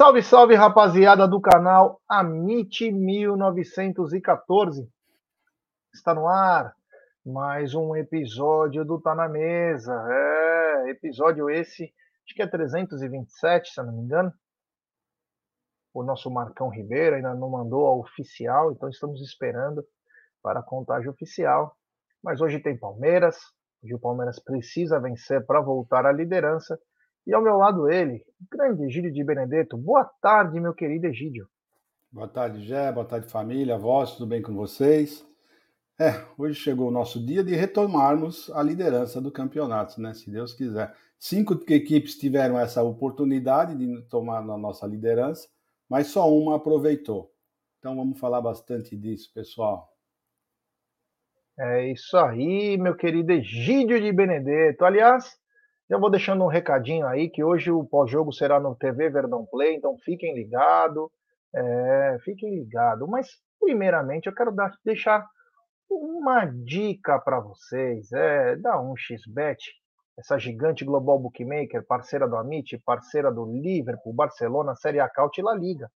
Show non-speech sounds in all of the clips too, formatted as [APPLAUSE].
Salve, salve, rapaziada do canal Amit 1914. Está no ar mais um episódio do Tá na Mesa. É, episódio esse, acho que é 327, se eu não me engano. O nosso Marcão Ribeiro ainda não mandou a oficial, então estamos esperando para a contagem oficial. Mas hoje tem Palmeiras, hoje o Palmeiras precisa vencer para voltar à liderança e ao meu lado ele, o grande Egídio de Benedetto. Boa tarde, meu querido Egídio. Boa tarde, Gé. Boa tarde, família, vós, tudo bem com vocês? É, hoje chegou o nosso dia de retomarmos a liderança do campeonato, né? Se Deus quiser. Cinco equipes tiveram essa oportunidade de tomar a nossa liderança, mas só uma aproveitou. Então vamos falar bastante disso, pessoal. É isso aí, meu querido Egídio de Benedetto. Aliás, já vou deixando um recadinho aí que hoje o pós-jogo será no TV Verdão Play, então fiquem ligados, é, fiquem ligados. Mas primeiramente eu quero dar, deixar uma dica para vocês, é da 1xBet, essa gigante global bookmaker, parceira do Amit, parceira do Liverpool, Barcelona, Série A Caut e La Liga.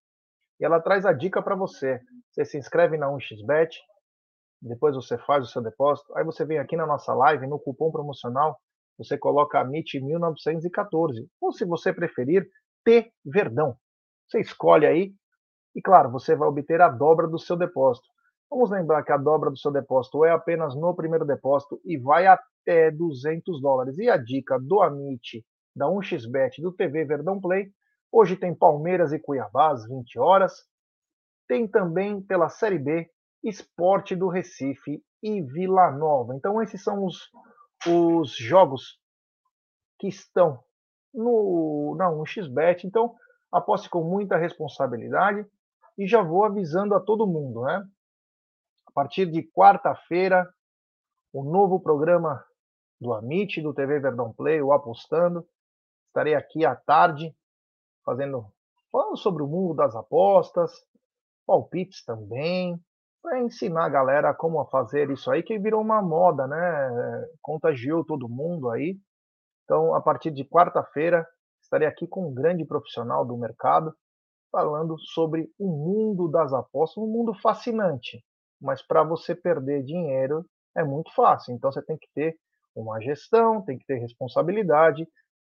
E ela traz a dica para você. Você se inscreve na 1xBet, depois você faz o seu depósito, aí você vem aqui na nossa live, no cupom promocional você coloca MIT 1914. Ou, se você preferir, T Verdão. Você escolhe aí e, claro, você vai obter a dobra do seu depósito. Vamos lembrar que a dobra do seu depósito é apenas no primeiro depósito e vai até 200 dólares. E a dica do Amit, da 1xBet, do TV Verdão Play, hoje tem Palmeiras e Cuiabá às 20 horas. Tem também pela Série B, Esporte do Recife e Vila Nova. Então esses são os os jogos que estão no, na 1xBet. Então, aposte com muita responsabilidade e já vou avisando a todo mundo, né? A partir de quarta-feira, o novo programa do Amit, do TV Verdão Play, o Apostando. Estarei aqui à tarde fazendo falando sobre o mundo das apostas, palpites também, para ensinar a galera como fazer isso aí, que virou uma moda, né? Contagiou todo mundo aí. Então, a partir de quarta-feira, estarei aqui com um grande profissional do mercado, falando sobre o mundo das apostas, um mundo fascinante. Mas para você perder dinheiro é muito fácil. Então, você tem que ter uma gestão, tem que ter responsabilidade,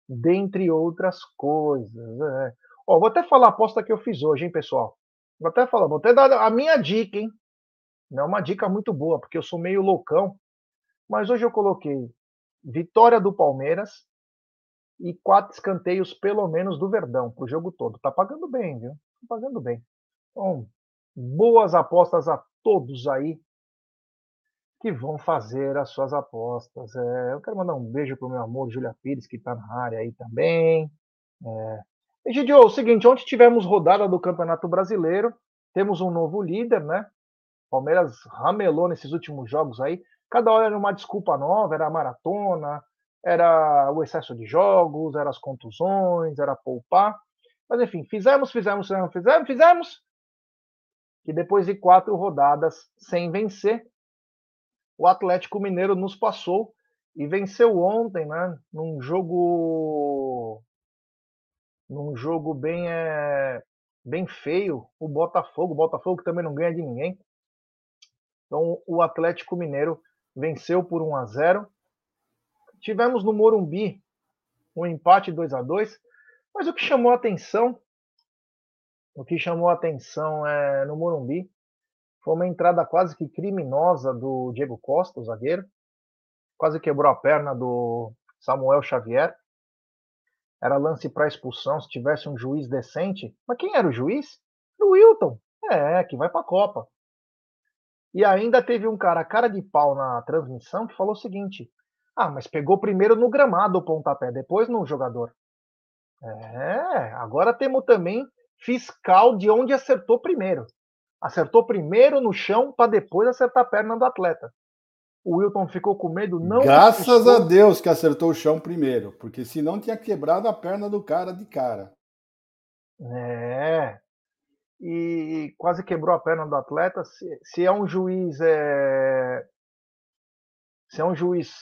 dentre outras coisas. Né? Ó, vou até falar a aposta que eu fiz hoje, hein, pessoal? Vou até falar, vou até dar a minha dica, hein? Não é uma dica muito boa, porque eu sou meio loucão. Mas hoje eu coloquei vitória do Palmeiras e quatro escanteios, pelo menos, do Verdão, para o jogo todo. Tá pagando bem, viu? Tá pagando bem. Então, boas apostas a todos aí que vão fazer as suas apostas. É, eu quero mandar um beijo pro meu amor Julia Pires, que está na área aí também. É. Egidio, é o seguinte, ontem tivemos rodada do Campeonato Brasileiro, temos um novo líder, né? Palmeiras ramelou nesses últimos jogos aí. Cada hora era uma desculpa nova, era a maratona, era o excesso de jogos, era as contusões, era poupar. Mas enfim, fizemos, fizemos, fizemos, fizemos, fizemos. Que depois de quatro rodadas sem vencer, o Atlético Mineiro nos passou e venceu ontem, né? Num jogo, num jogo bem, é, bem feio, o Botafogo. O Botafogo também não ganha de ninguém. Então, o Atlético Mineiro venceu por 1 a 0. Tivemos no Morumbi um empate 2 a 2, mas o que chamou a atenção, o que chamou a atenção é, no Morumbi foi uma entrada quase que criminosa do Diego Costa, o zagueiro. Quase quebrou a perna do Samuel Xavier. Era lance para expulsão se tivesse um juiz decente. Mas quem era o juiz? O Wilton. É, que vai para a Copa. E ainda teve um cara, cara de pau na transmissão, que falou o seguinte: ah, mas pegou primeiro no gramado o pontapé, depois no jogador. É, agora temos também fiscal de onde acertou primeiro. Acertou primeiro no chão para depois acertar a perna do atleta. O Wilton ficou com medo, não. Graças a Deus que acertou o chão primeiro, porque senão tinha quebrado a perna do cara de cara. É, e quase quebrou a perna do atleta. Se, se é um juiz é, se é um juiz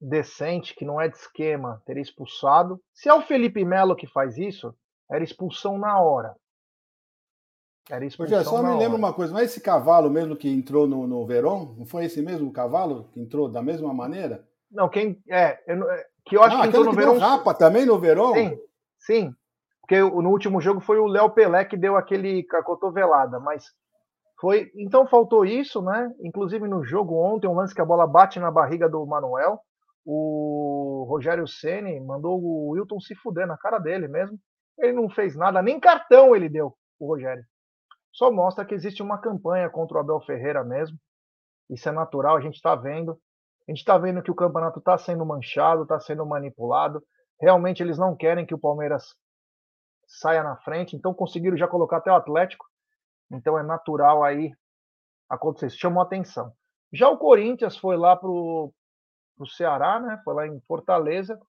decente, que não é de esquema, teria expulsado. Se é o Felipe Melo que faz isso, era expulsão na hora. Era expulsão Hoje, só me lembra uma coisa, é esse cavalo mesmo que entrou no, no Verón? Não foi esse mesmo cavalo que entrou da mesma maneira? Não, quem. É, eu, é, que eu acho ah, que entrou no Verón. Rapa também no Verón? Sim, sim. Porque no último jogo foi o Léo Pelé que deu aquele cotovelada, mas foi. Então faltou isso, né? Inclusive no jogo ontem, um lance que a bola bate na barriga do Manuel. O Rogério Ceni mandou o Wilton se fuder na cara dele mesmo. Ele não fez nada, nem cartão ele deu, o Rogério só mostra que existe uma campanha contra o Abel Ferreira mesmo. Isso é natural, a gente está vendo. A gente está vendo que o campeonato está sendo manchado, está sendo manipulado. Realmente eles não querem que o Palmeiras saia na frente, então conseguiram já colocar até o Atlético. Então é natural aí acontecer. Isso chamou atenção. Já o Corinthians foi lá para o Ceará, né? Foi lá em Fortaleza.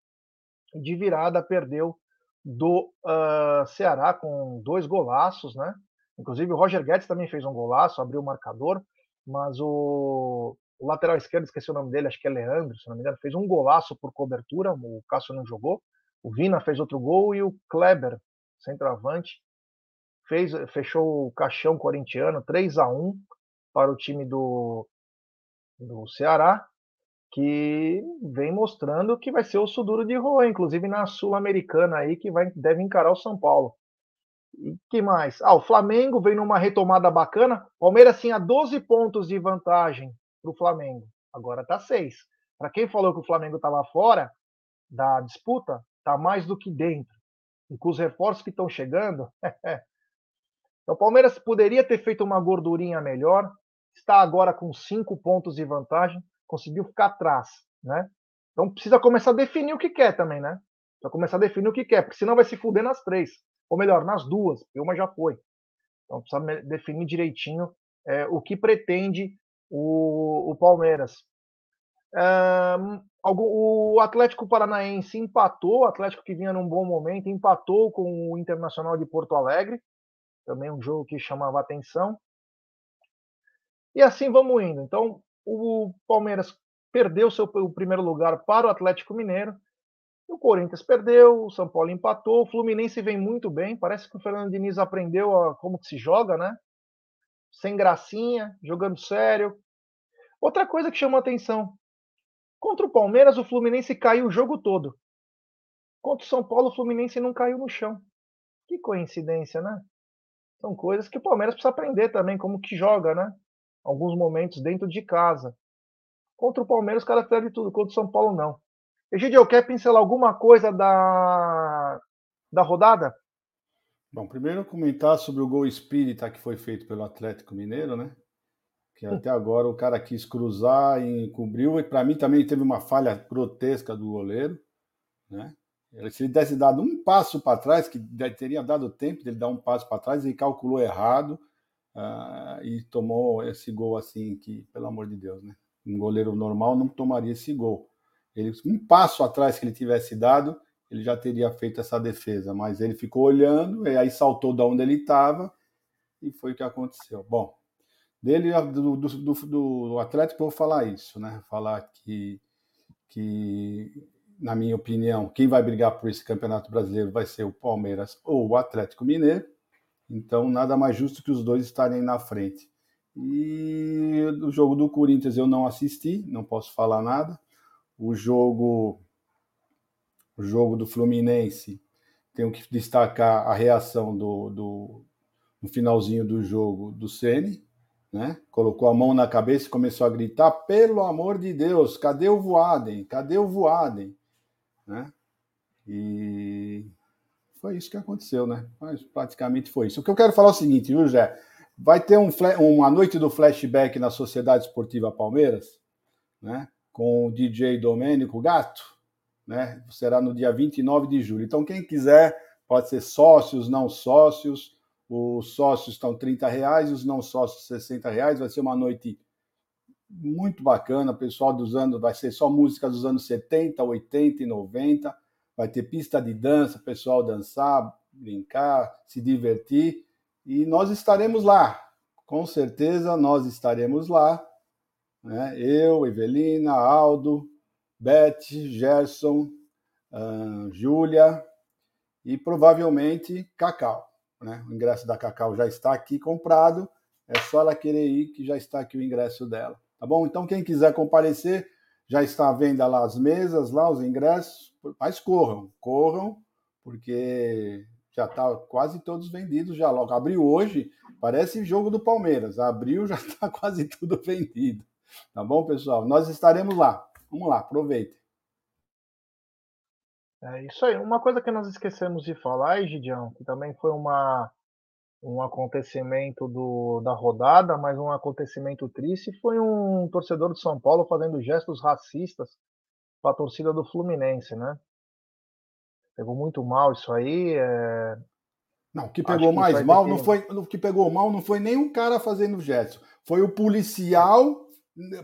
De virada perdeu do uh, Ceará com dois golaços, né? Inclusive o Roger Guedes também fez um golaço, abriu o marcador, mas o, o lateral esquerdo, esqueci o nome dele, acho que é Leandro, se não me engano, fez um golaço por cobertura, o Cássio não jogou. O Vina fez outro gol e o Kleber, centroavante, fez, fechou o caixão corintiano 3 a 1 para o time do, do Ceará, que vem mostrando que vai ser o Suduro de Rua, inclusive na Sul-Americana aí, que vai, deve encarar o São Paulo. E que mais? Ah, o Flamengo vem numa retomada bacana. Palmeiras tinha 12 pontos de vantagem para o Flamengo. Agora está 6. Para quem falou que o Flamengo estava fora da disputa, está mais do que dentro. E com os reforços que estão chegando. [LAUGHS] então, o Palmeiras poderia ter feito uma gordurinha melhor. Está agora com 5 pontos de vantagem. Conseguiu ficar atrás. Né? Então precisa começar a definir o que quer também, né? Precisa começar a definir o que quer, porque senão vai se fuder nas três ou melhor, nas duas, porque uma já foi. Então precisa definir direitinho é, o que pretende o, o Palmeiras. O Atlético Paranaense empatou, o Atlético que vinha num bom momento, empatou com o Internacional de Porto Alegre, também um jogo que chamava atenção. E assim vamos indo. Então, o Palmeiras perdeu seu, o primeiro lugar para o Atlético Mineiro, o Corinthians perdeu, o São Paulo empatou, o Fluminense vem muito bem. Parece que o Fernando Diniz aprendeu a, como que se joga, né? Sem gracinha, jogando sério. Outra coisa que chamou atenção: contra o Palmeiras, o Fluminense caiu o jogo todo. Contra o São Paulo, o Fluminense não caiu no chão. Que coincidência, né? São coisas que o Palmeiras precisa aprender também, como que joga, né? Alguns momentos dentro de casa. Contra o Palmeiras, o cara perde tudo. Contra o São Paulo, não. Egidio, quer pincelar alguma coisa da, da rodada? Bom, primeiro comentar sobre o gol espírita que foi feito pelo Atlético Mineiro, né? Que até agora o cara quis cruzar e encobriu, e para mim também teve uma falha grotesca do goleiro, né? Se ele desse dado um passo para trás, que teria dado tempo dele dar um passo para trás, ele calculou errado uh, e tomou esse gol assim, que, pelo amor de Deus, né? Um goleiro normal não tomaria esse gol. Ele, um passo atrás que ele tivesse dado, ele já teria feito essa defesa, mas ele ficou olhando e aí saltou da onde ele estava e foi o que aconteceu. Bom, dele do, do, do, do Atlético vou falar isso, né? Falar que, que, na minha opinião, quem vai brigar por esse campeonato brasileiro vai ser o Palmeiras ou o Atlético Mineiro. Então, nada mais justo que os dois estarem na frente. E o jogo do Corinthians eu não assisti, não posso falar nada o jogo o jogo do Fluminense, tenho que destacar a reação do, do no finalzinho do jogo do Ceni, né? Colocou a mão na cabeça e começou a gritar: "Pelo amor de Deus, cadê o Voaden? Cadê o Voaden?", né? E foi isso que aconteceu, né? Mas praticamente foi isso. O que eu quero falar é o seguinte, viu, Jé? Vai ter um, uma noite do flashback na Sociedade Esportiva Palmeiras, né? com o DJ Domênico Gato, né? Será no dia 29 de julho. Então, quem quiser, pode ser sócios, não sócios. Os sócios estão 30 reais, os não sócios 60 reais. Vai ser uma noite muito bacana. Pessoal dos anos, vai ser só música dos anos 70, 80 e 90. Vai ter pista de dança, pessoal dançar, brincar, se divertir. E nós estaremos lá. Com certeza nós estaremos lá né? Eu, Evelina, Aldo, Beth, Gerson, uh, Júlia e provavelmente Cacau. Né? O ingresso da Cacau já está aqui comprado, é só ela querer ir que já está aqui o ingresso dela. Tá bom? Então, quem quiser comparecer, já está à venda lá as mesas, lá os ingressos, mas corram, corram, porque já está quase todos vendidos já logo. Abriu hoje, parece jogo do Palmeiras. Abriu, [LAUGHS] já está quase tudo vendido. Tá bom, pessoal? Nós estaremos lá. Vamos lá, aproveite. É isso aí. Uma coisa que nós esquecemos de falar, Gidião, que também foi uma, um acontecimento do, da rodada, mas um acontecimento triste, foi um torcedor de São Paulo fazendo gestos racistas para a torcida do Fluminense, né? Pegou muito mal isso aí. É... Não, o que pegou que mais mal não foi, o que pegou mal não foi nem um cara fazendo gesto, foi o policial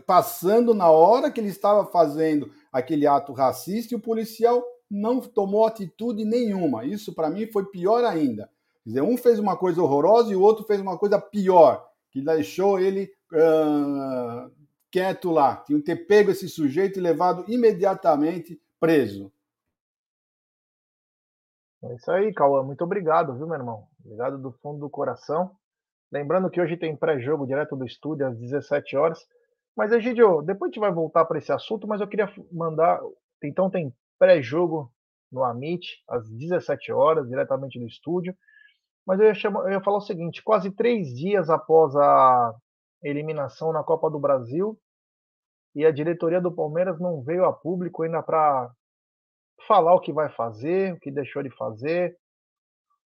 passando na hora que ele estava fazendo aquele ato racista e o policial não tomou atitude nenhuma. Isso para mim foi pior ainda. Quer dizer, um fez uma coisa horrorosa e o outro fez uma coisa pior, que deixou ele uh, quieto lá. Tinha que ter pego esse sujeito e levado imediatamente preso. É isso aí, Cauã. Muito obrigado, viu, meu irmão? Obrigado do fundo do coração. Lembrando que hoje tem pré-jogo direto do estúdio às 17 horas. Mas, Egidio, depois a gente vai voltar para esse assunto, mas eu queria mandar. Então, tem pré-jogo no Amit, às 17 horas, diretamente do estúdio. Mas eu ia, chamar, eu ia falar o seguinte: quase três dias após a eliminação na Copa do Brasil, e a diretoria do Palmeiras não veio a público ainda para falar o que vai fazer, o que deixou de fazer,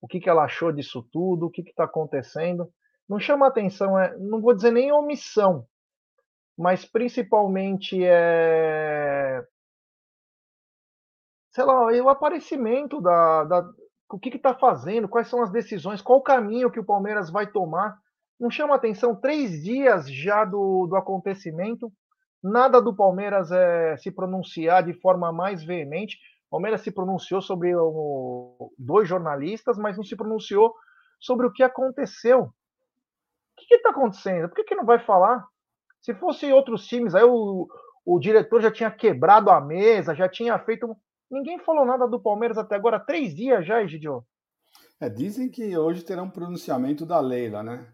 o que, que ela achou disso tudo, o que está acontecendo. Não chama atenção, é, não vou dizer nem omissão, mas principalmente é. Sei lá, o aparecimento da. da o que está fazendo, quais são as decisões, qual o caminho que o Palmeiras vai tomar. Não chama atenção três dias já do, do acontecimento, nada do Palmeiras é, se pronunciar de forma mais veemente. Palmeiras se pronunciou sobre o, dois jornalistas, mas não se pronunciou sobre o que aconteceu. O que está acontecendo? Por que, que não vai falar? Se fosse outros times, aí o, o diretor já tinha quebrado a mesa, já tinha feito. Ninguém falou nada do Palmeiras até agora. Três dias já, Egidio. É, dizem que hoje terá um pronunciamento da Leila, né?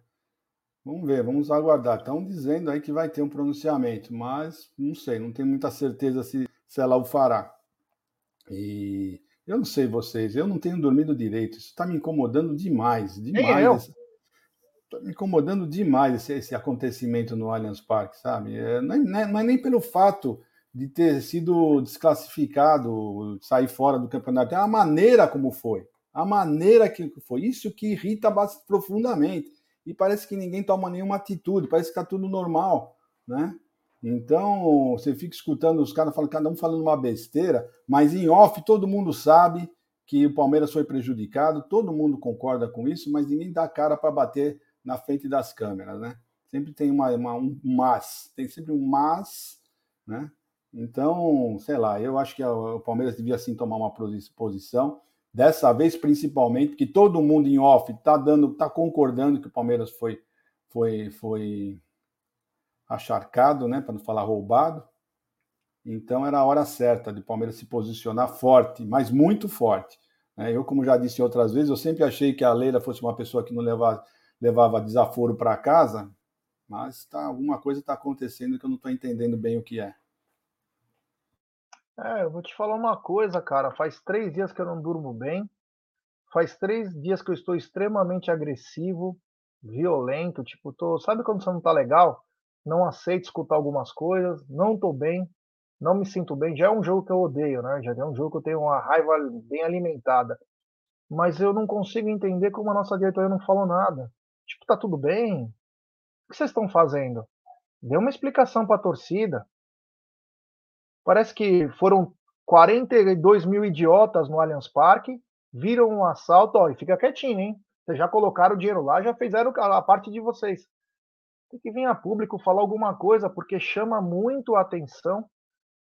Vamos ver, vamos aguardar. Estão dizendo aí que vai ter um pronunciamento, mas não sei, não tenho muita certeza se, se ela o fará. E eu não sei vocês, eu não tenho dormido direito. Isso está me incomodando demais, demais. Está me incomodando demais esse, esse, acontecimento no Allianz Parque, sabe? É, não, é, não é nem pelo fato de ter sido desclassificado, sair fora do campeonato, é a maneira como foi. A maneira que foi. Isso que irrita profundamente. E parece que ninguém toma nenhuma atitude, parece que está tudo normal, né? Então, você fica escutando os caras falando, cada um falando uma besteira, mas em off todo mundo sabe que o Palmeiras foi prejudicado, todo mundo concorda com isso, mas ninguém dá cara para bater na frente das câmeras, né? Sempre tem uma, uma, um mas, tem sempre um mas, né? Então, sei lá, eu acho que o Palmeiras devia sim tomar uma posição, dessa vez principalmente, porque todo mundo em off está dando, tá concordando que o Palmeiras foi, foi, foi acharcado, né, para não falar roubado. Então era a hora certa de Palmeiras se posicionar forte, mas muito forte. Né? Eu, como já disse outras vezes, eu sempre achei que a Leila fosse uma pessoa que não levava, levava desaforo para casa, mas tá, alguma coisa está acontecendo que eu não estou entendendo bem o que é. É, eu vou te falar uma coisa, cara. Faz três dias que eu não durmo bem. Faz três dias que eu estou extremamente agressivo, violento. Tipo, tô. Sabe quando você não tá legal? não aceito escutar algumas coisas, não estou bem, não me sinto bem. Já é um jogo que eu odeio, né? Já é um jogo que eu tenho uma raiva bem alimentada. Mas eu não consigo entender como a nossa diretoria não falou nada. Tipo, tá tudo bem? O que vocês estão fazendo? Dê uma explicação para a torcida. Parece que foram 42 mil idiotas no Allianz Parque, viram um assalto, ó, e fica quietinho, hein? Vocês já colocaram o dinheiro lá, já fizeram a parte de vocês tem que vir a público falar alguma coisa, porque chama muito a atenção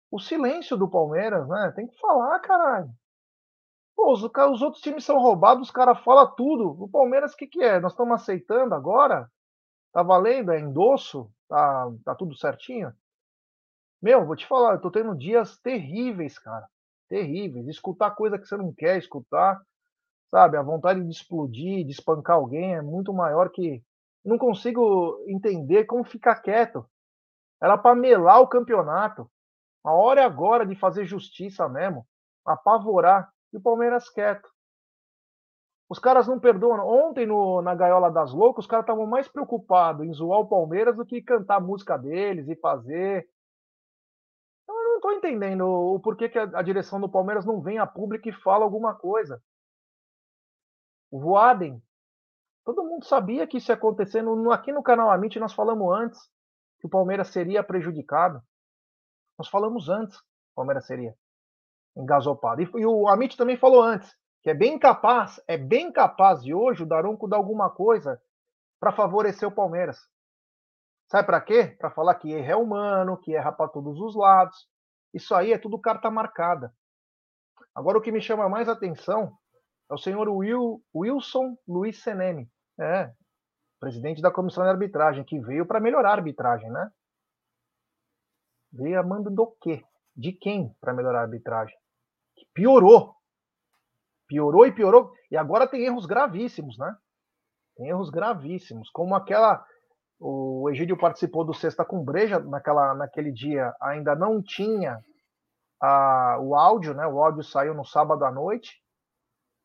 o silêncio do Palmeiras, né? Tem que falar, caralho. Pô, os, os outros times são roubados, os caras falam tudo. O Palmeiras, o que, que é? Nós estamos aceitando agora? Tá valendo? É endosso? Tá, tá tudo certinho? Meu, vou te falar, eu tô tendo dias terríveis, cara. Terríveis. Escutar coisa que você não quer escutar. Sabe, a vontade de explodir, de espancar alguém é muito maior que. Não consigo entender como ficar quieto. Era para melar o campeonato. A hora é agora de fazer justiça mesmo. Apavorar. E o Palmeiras quieto. Os caras não perdoam. Ontem, no, na Gaiola das Loucas, os caras estavam mais preocupados em zoar o Palmeiras do que cantar a música deles e fazer. Não estou entendendo o porquê que a, a, direção do Palmeiras não vem a público e fala alguma coisa. O Voaden. Todo mundo sabia que isso ia acontecer. No, aqui no canal Amit nós falamos antes que o Palmeiras seria prejudicado. Nós falamos antes que o Palmeiras seria engasopado. E, e o Amit também falou antes que é bem capaz, é bem capaz de hoje o Daronco dar alguma coisa para favorecer o Palmeiras. Sabe para quê? Para falar que erro é humano, que erra para todos os lados. Isso aí é tudo carta marcada. Agora o que me chama mais atenção é o senhor Will, Wilson Luiz Seneme, é, presidente da comissão de arbitragem, que veio para melhorar a arbitragem, né? Veio a mando do quê? De quem para melhorar a arbitragem? Que piorou piorou e piorou, e agora tem erros gravíssimos, né? Tem erros gravíssimos, como aquela. O Egídio participou do Sexta com Breja, naquela, naquele dia ainda não tinha a, o áudio, né? O áudio saiu no sábado à noite.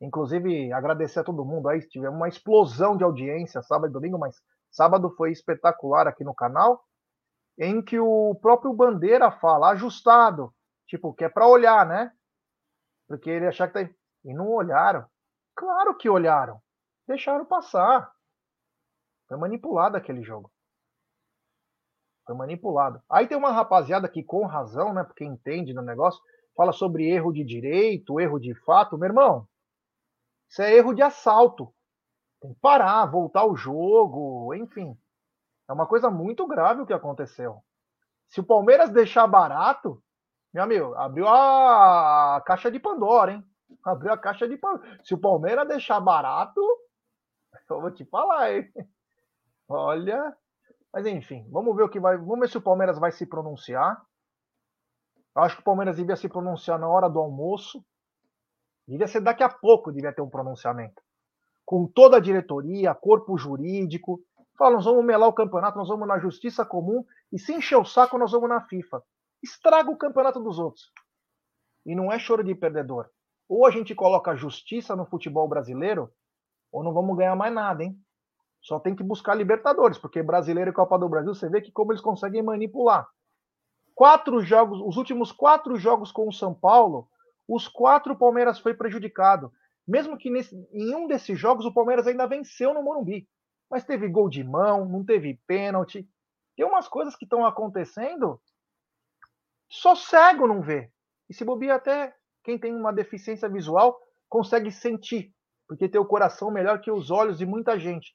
Inclusive, agradecer a todo mundo aí, tivemos uma explosão de audiência sábado e domingo, mas sábado foi espetacular aqui no canal, em que o próprio Bandeira fala, ajustado, tipo, que é para olhar, né? Porque ele achar que tá e não olharam. Claro que olharam. Deixaram passar. Foi manipulado aquele jogo. Foi manipulado. Aí tem uma rapaziada que, com razão, né, porque entende no negócio, fala sobre erro de direito, erro de fato. Meu irmão, isso é erro de assalto. Tem que parar, voltar o jogo, enfim. É uma coisa muito grave o que aconteceu. Se o Palmeiras deixar barato, meu amigo, abriu a caixa de Pandora, hein? Abriu a caixa de Se o Palmeiras deixar barato, [LAUGHS] eu vou te falar, hein? Olha. Mas enfim, vamos ver o que vai. Vamos ver se o Palmeiras vai se pronunciar. Acho que o Palmeiras devia se pronunciar na hora do almoço. Devia ser daqui a pouco, devia ter um pronunciamento. Com toda a diretoria, corpo jurídico. Fala, nós vamos melar o campeonato, nós vamos na justiça comum e se encher o saco, nós vamos na FIFA. Estraga o campeonato dos outros. E não é choro de perdedor. Ou a gente coloca justiça no futebol brasileiro, ou não vamos ganhar mais nada, hein? Só tem que buscar Libertadores, porque brasileiro e Copa do Brasil, você vê que como eles conseguem manipular. Quatro jogos, os últimos quatro jogos com o São Paulo, os quatro Palmeiras foi prejudicado. Mesmo que nesse, em um desses jogos o Palmeiras ainda venceu no Morumbi. Mas teve gol de mão, não teve pênalti. Tem umas coisas que estão acontecendo, só cego não vê. E se bobear até quem tem uma deficiência visual consegue sentir, porque tem o coração melhor que os olhos de muita gente.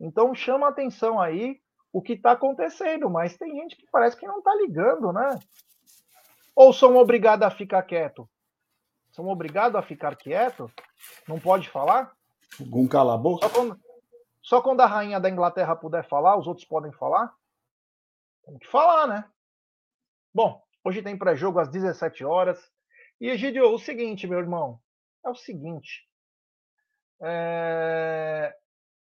Então chama atenção aí o que está acontecendo, mas tem gente que parece que não está ligando, né? Ou são obrigados a ficar quieto? São obrigados a ficar quieto? Não pode falar? Algum cala a boca? Só quando, só quando a rainha da Inglaterra puder falar, os outros podem falar? Tem que falar, né? Bom, hoje tem pré-jogo às 17 horas. E, Egidio, o seguinte, meu irmão, é o seguinte. É...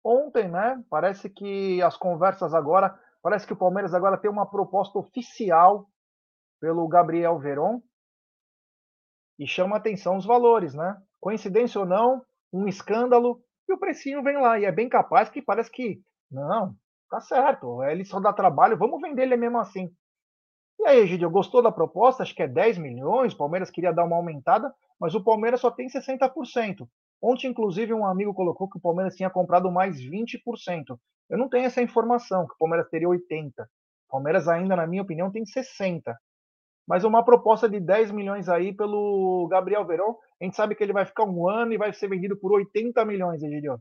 Ontem, né? Parece que as conversas agora. Parece que o Palmeiras agora tem uma proposta oficial pelo Gabriel Veron. E chama atenção os valores, né? Coincidência ou não, um escândalo, e o precinho vem lá. E é bem capaz que parece que. Não, tá certo. Ele só dá trabalho, vamos vender ele mesmo assim. E aí, Gidio, gostou da proposta? Acho que é 10 milhões. O Palmeiras queria dar uma aumentada, mas o Palmeiras só tem 60%. Ontem, inclusive, um amigo colocou que o Palmeiras tinha comprado mais 20%. Eu não tenho essa informação, que o Palmeiras teria 80%. O Palmeiras ainda, na minha opinião, tem 60%. Mas uma proposta de 10 milhões aí pelo Gabriel Verón, a gente sabe que ele vai ficar um ano e vai ser vendido por 80 milhões, Egidio.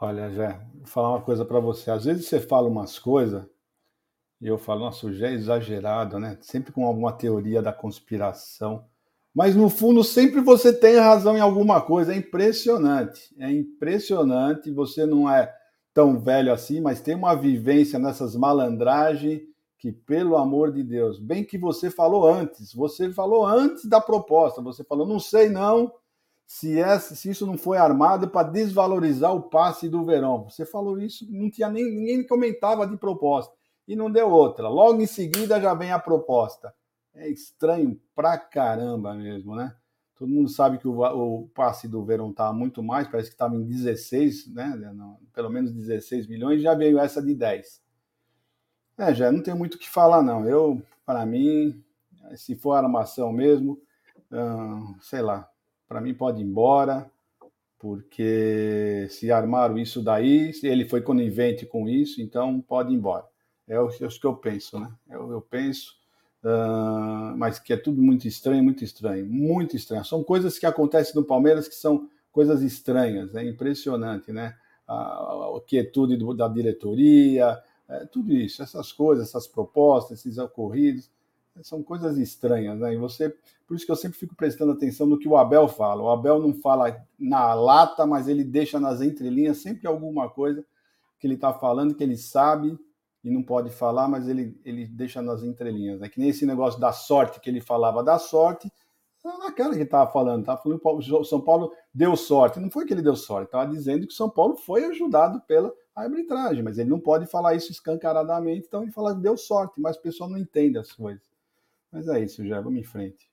Olha, Jé, vou falar uma coisa para você. Às vezes você fala umas coisas e eu falo, nossa, já é exagerado, né? Sempre com alguma teoria da conspiração. Mas no fundo, sempre você tem razão em alguma coisa. É impressionante. É impressionante. Você não é tão velho assim, mas tem uma vivência nessas malandragens que, pelo amor de Deus, bem que você falou antes. Você falou antes da proposta. Você falou, não sei não. se, essa, se isso não foi armado para desvalorizar o passe do Verão. Você falou isso, não tinha nem ninguém comentava de proposta e não deu outra. Logo em seguida já vem a proposta. É estranho pra caramba mesmo, né? Todo mundo sabe que o, o passe do Verão tá muito mais, parece que estava em 16, né? Pelo menos 16 milhões, já veio essa de 10. É, já não tem muito o que falar, não. Eu, para mim, se for armação mesmo, hum, sei lá, para mim pode ir embora, porque se armaram isso daí, ele foi conivente com isso, então pode ir embora. É o, é o que eu penso, né? Eu, eu penso, uh, mas que é tudo muito estranho, muito estranho, muito estranho. São coisas que acontecem no Palmeiras que são coisas estranhas, é impressionante, né? A, a, quietude do, da diretoria, é, tudo isso, essas coisas, essas propostas, esses ocorridos, são coisas estranhas, né? E você, por isso que eu sempre fico prestando atenção no que o Abel fala. O Abel não fala na lata, mas ele deixa nas entrelinhas sempre alguma coisa que ele está falando, que ele sabe e não pode falar, mas ele, ele deixa nas entrelinhas. Né? Que nem esse negócio da sorte que ele falava da sorte, aquela que ele estava falando, estava falando que o São Paulo deu sorte. Não foi que ele deu sorte, estava dizendo que o São Paulo foi ajudado pela arbitragem, mas ele não pode falar isso escancaradamente, então ele fala que deu sorte, mas o pessoal não entende as coisas. Mas é isso, já, vamos em frente.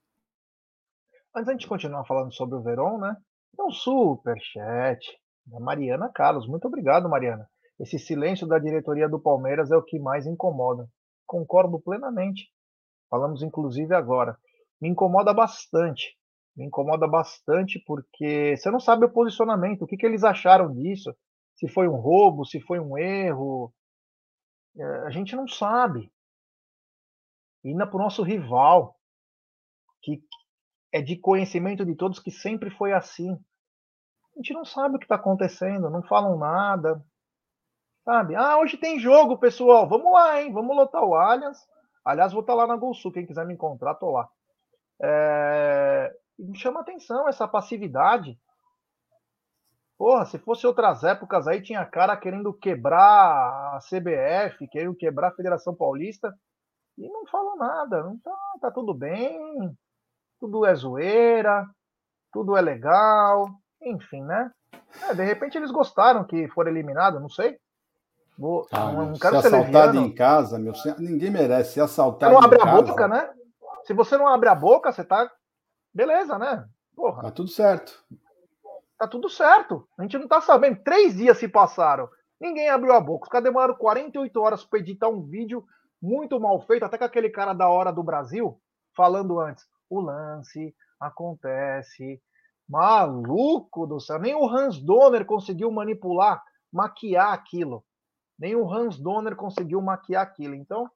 Antes de continuar falando sobre o Verón, né? É um super chat da Mariana Carlos. Muito obrigado, Mariana. Esse silêncio da diretoria do Palmeiras é o que mais incomoda. Concordo plenamente. Falamos inclusive agora. Me incomoda bastante. Me incomoda bastante porque você não sabe o posicionamento, o que, que eles acharam disso, se foi um roubo, se foi um erro. É, a gente não sabe. Ainda para o nosso rival, que é de conhecimento de todos que sempre foi assim. A gente não sabe o que está acontecendo, não falam nada, Sabe? Ah, hoje tem jogo, pessoal. Vamos lá, hein? Vamos lotar o Allianz. Aliás, vou estar tá lá na Gol Sul. Quem quiser me encontrar, tô lá. É... Me chama atenção essa passividade. Porra, se fosse outras épocas aí, tinha cara querendo quebrar a CBF, querendo quebrar a Federação Paulista. E não falam nada. Não tá, tá tudo bem. Tudo é zoeira. Tudo é legal. Enfim, né? É, de repente eles gostaram que foram eliminados, não sei. Vou, ah, não, quero ser assaltado em casa, meu, ninguém merece ser assaltado. Você não abre a casa. boca, né? Se você não abre a boca, você tá. Beleza, né? Porra. Tá tudo certo. Tá tudo certo. A gente não tá sabendo. Três dias se passaram. Ninguém abriu a boca. Os caras demoraram 48 horas para editar um vídeo muito mal feito, até com aquele cara da hora do Brasil, falando antes. O lance acontece. Maluco do céu. Nem o Hans Donner conseguiu manipular, maquiar aquilo. Nem o Hans Donner conseguiu maquiar aquilo. Então,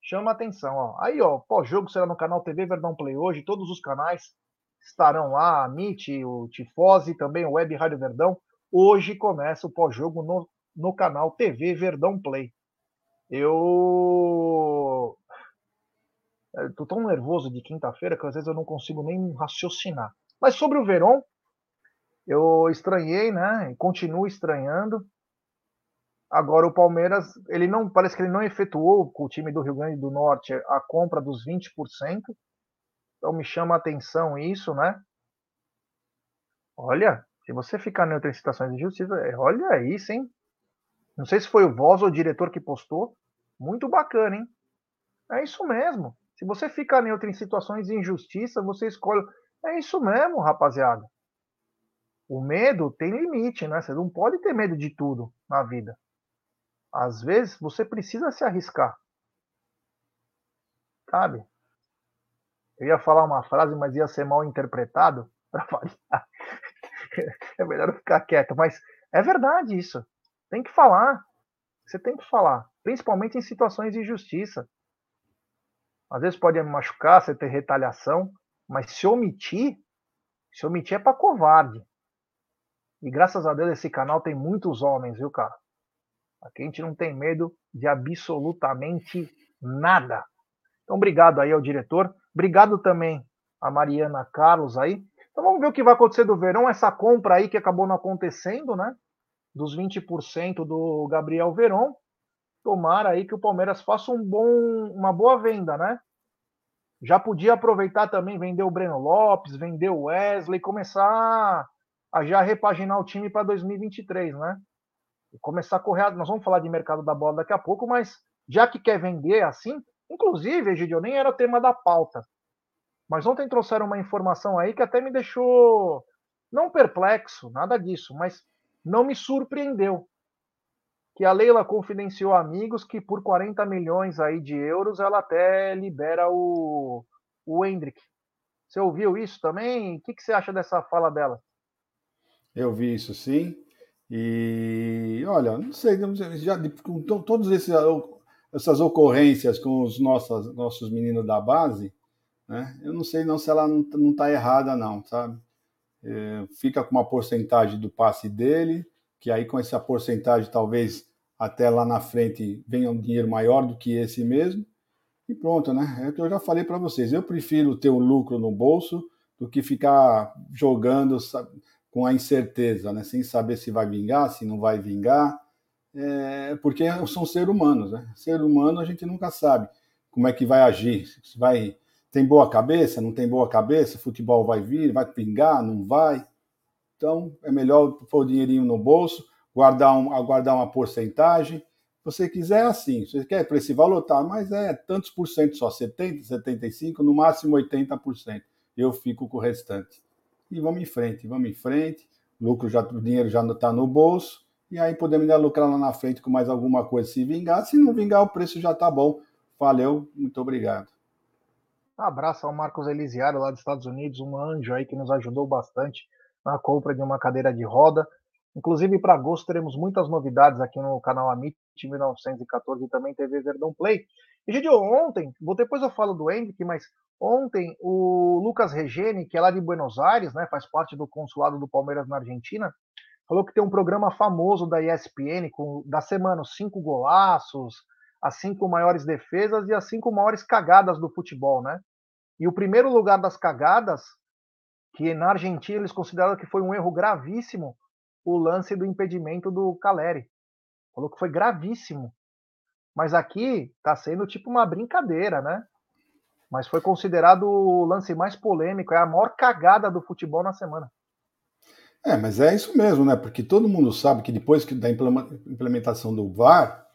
chama atenção. Ó. Aí, ó, pós-jogo será no canal TV Verdão Play hoje. Todos os canais estarão lá. A MIT, o Tifose, também o Web Rádio Verdão. Hoje começa o pós-jogo no, no canal TV Verdão Play. Eu. eu tô tão nervoso de quinta-feira que às vezes eu não consigo nem raciocinar. Mas sobre o Verón, eu estranhei, né? E continuo estranhando. Agora o Palmeiras, ele não parece que ele não efetuou com o time do Rio Grande do Norte a compra dos 20%. Então me chama a atenção isso, né? Olha, se você ficar neutro em situações de justiça, é, olha isso, hein? Não sei se foi o Voz ou o diretor que postou. Muito bacana, hein? É isso mesmo. Se você ficar neutro em situações de injustiça, você escolhe. É isso mesmo, rapaziada. O medo tem limite, né? Você não pode ter medo de tudo na vida. Às vezes você precisa se arriscar. Sabe? Eu ia falar uma frase, mas ia ser mal interpretado. [LAUGHS] é melhor ficar quieto. Mas é verdade isso. Tem que falar. Você tem que falar. Principalmente em situações de injustiça. Às vezes pode machucar, você ter retaliação. Mas se omitir, se omitir é para covarde. E graças a Deus esse canal tem muitos homens, viu, cara? Aqui a gente não tem medo de absolutamente nada. Então, obrigado aí ao diretor. Obrigado também a Mariana Carlos aí. Então vamos ver o que vai acontecer do Verão, essa compra aí que acabou não acontecendo, né? Dos 20% do Gabriel Verón. Tomara aí que o Palmeiras faça um bom, uma boa venda, né? já podia aproveitar também, vender o Breno Lopes, vender o Wesley, começar a já repaginar o time para 2023, né? Começar a correr. Nós vamos falar de mercado da bola daqui a pouco, mas já que quer vender assim, inclusive, Egidio, nem era tema da pauta. Mas ontem trouxeram uma informação aí que até me deixou não perplexo, nada disso, mas não me surpreendeu. Que a Leila confidenciou amigos que por 40 milhões aí de euros ela até libera o, o Hendrick. Você ouviu isso também? O que, que você acha dessa fala dela? Eu vi isso sim. E olha, não sei, já com todas essas ocorrências com os nossos, nossos meninos da base, né? Eu não sei não se ela não está errada não, sabe? É, fica com uma porcentagem do passe dele, que aí com essa porcentagem talvez até lá na frente venha um dinheiro maior do que esse mesmo. E pronto, né? É o que eu já falei para vocês. Eu prefiro ter um lucro no bolso do que ficar jogando com a incerteza, né? Sem saber se vai vingar, se não vai vingar. É, porque são seres humanos, né? Ser humano a gente nunca sabe como é que vai agir, se vai tem boa cabeça, não tem boa cabeça, futebol vai vir, vai pingar, não vai. Então, é melhor pôr o dinheirinho no bolso, guardar, um, guardar uma porcentagem. Se você quiser, assim. Se você quer para esse valor, tá, mas é tantos por cento só, 70%, 75%, no máximo 80%. Eu fico com o restante. E vamos em frente, vamos em frente. Lucro já, o dinheiro já está no bolso. E aí podemos ainda lucrar lá na frente com mais alguma coisa se vingar. Se não vingar, o preço já está bom. Valeu, muito obrigado. Abraço ao Marcos Elisiário, lá dos Estados Unidos, um anjo aí que nos ajudou bastante na compra de uma cadeira de roda. Inclusive, para agosto, teremos muitas novidades aqui no canal Amit 1914 e também TV Verdão Play. E, gente, ontem, depois eu falo do Hendrick, mas ontem o Lucas Regeni, que é lá de Buenos Aires, né, faz parte do consulado do Palmeiras na Argentina, falou que tem um programa famoso da ESPN com, da semana, os cinco golaços, as cinco maiores defesas e as cinco maiores cagadas do futebol, né? E o primeiro lugar das cagadas, que na Argentina eles consideraram que foi um erro gravíssimo, o lance do impedimento do Caleri. Falou que foi gravíssimo. Mas aqui está sendo tipo uma brincadeira, né? Mas foi considerado o lance mais polêmico, é a maior cagada do futebol na semana. É, mas é isso mesmo, né? Porque todo mundo sabe que depois da implementação do VAR,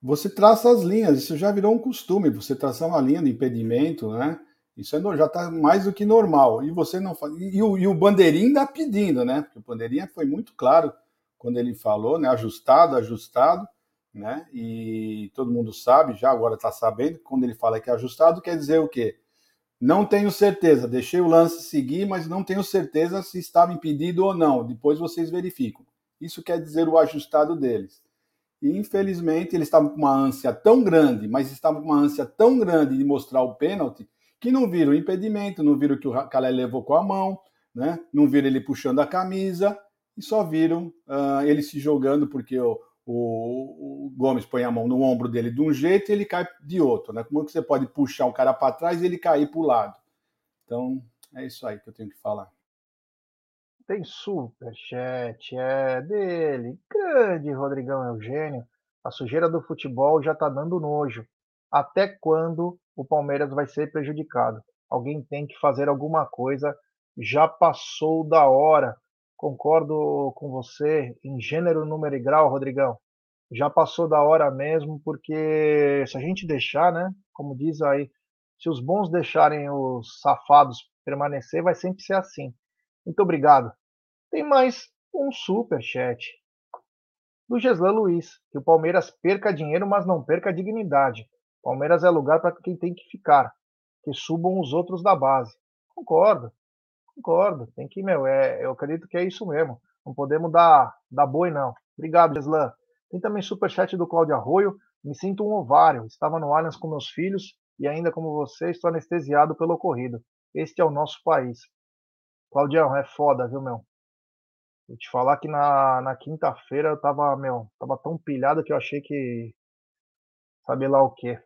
você traça as linhas, isso já virou um costume, você traçar uma linha de impedimento, né? Isso é, já está mais do que normal. E você não faz. E, o, e o Bandeirinha está pedindo, né? Porque o Bandeirinha foi muito claro quando ele falou, né? Ajustado, ajustado, né? E todo mundo sabe, já agora está sabendo, quando ele fala que é ajustado, quer dizer o quê? Não tenho certeza, deixei o lance seguir, mas não tenho certeza se estava impedido ou não. Depois vocês verificam. Isso quer dizer o ajustado deles. E infelizmente eles estavam com uma ânsia tão grande, mas estavam com uma ânsia tão grande de mostrar o pênalti, que não viram o impedimento, não viram que o Calé levou com a mão, né? não viram ele puxando a camisa, e só viram uh, ele se jogando, porque o, o, o, Gomes põe a mão no ombro dele de um jeito e ele cai de outro. Né? Como é que você pode puxar o cara para trás e ele cair para o lado? Então, é isso aí que eu tenho que falar. Tem superchat, é dele. Grande Rodrigão Eugênio. A sujeira do futebol já tá dando nojo. Até quando o Palmeiras vai ser prejudicado? Alguém tem que fazer alguma coisa. Já passou da hora. Concordo com você em gênero, número e grau, Rodrigão. Já passou da hora mesmo, porque se a gente deixar, né? Como diz aí, se os bons deixarem os safados permanecer, vai sempre ser assim. Muito obrigado. Tem mais um super chat do Geslan Luiz, que o Palmeiras perca dinheiro, mas não perca dignidade. Palmeiras é lugar para quem tem que ficar, que subam os outros da base. Concordo, concordo. Tem que, meu, é, eu acredito que é isso mesmo. Não podemos dar, dar boi, não. Obrigado, Geslan. Tem também superchat do Cláudio Arroio. Me sinto um ovário. Estava no Allianz com meus filhos e ainda como você, estou anestesiado pelo ocorrido. Este é o nosso país. Claudião, é foda, viu, meu? Vou te falar que na, na quinta-feira eu tava, meu, tava tão pilhado que eu achei que. Sabe lá o quê.